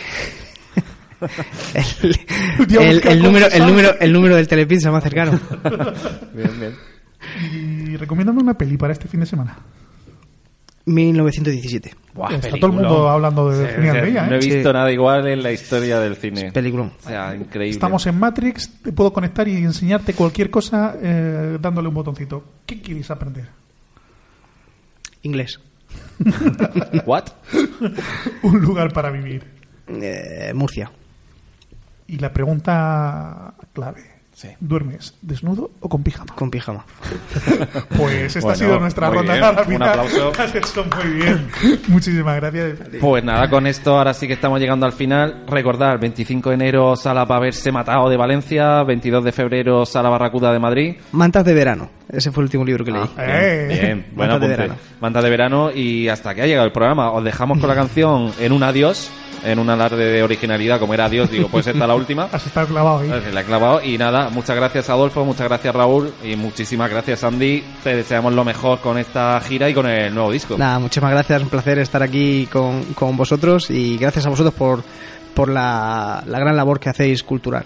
el, Tío, el- busca el número, el, número, el número del telepizza más cercano. Bien, bien. Y recomiéndame una peli para este fin de semana. 1917. Buah, Está todo el mundo hablando de Sí, Genial sí, Bella, No he ¿eh? visto Sí. nada igual en la historia del cine. Peliculón. O sea, increíble. Estamos en Matrix, te puedo conectar y enseñarte cualquier cosa eh, dándole un botoncito. ¿Qué quieres aprender? Inglés. ¿What? Un lugar para vivir. Eh, Murcia. Y la pregunta clave. Sí. ¿Duermes desnudo o con pijama? Con pijama. Pues esta Bueno, ha sido nuestra ronda bien. rápida. Un aplauso. Has hecho muy bien. Muchísimas gracias. Pues nada, con esto ahora sí que estamos llegando al final. Recordar, 25 de enero, Sala para haberse matado de Valencia, 22 de febrero, Sala Barracuda de Madrid. Mantas de verano. Ese fue el último libro que leí. Eh. Bien, buen Mantas de apunte. verano. Mantas de verano y hasta que ha llegado el programa. Os dejamos con la canción en un adiós, en un alarde de originalidad, como era adiós, digo, pues esta la última. Has estado clavado ahí. Se la he clavado y nada, muchas gracias Adolfo, muchas gracias Raúl y muchísimas gracias Andy. Te deseamos lo mejor con esta gira y con el nuevo disco. Nada, muchísimas gracias. Un placer estar aquí con, con vosotros y gracias a vosotros por, por la, la gran labor que hacéis cultural.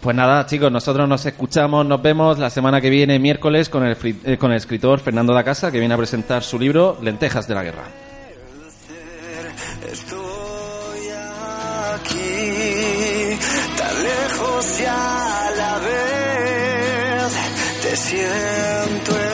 Pues nada, chicos, nosotros nos escuchamos, nos vemos la semana que viene, miércoles, con el, eh, con el escritor Fernando da Casa, que viene a presentar su libro Lentejas de la Guerra. Estoy aquí, tan lejos y a la vez te siento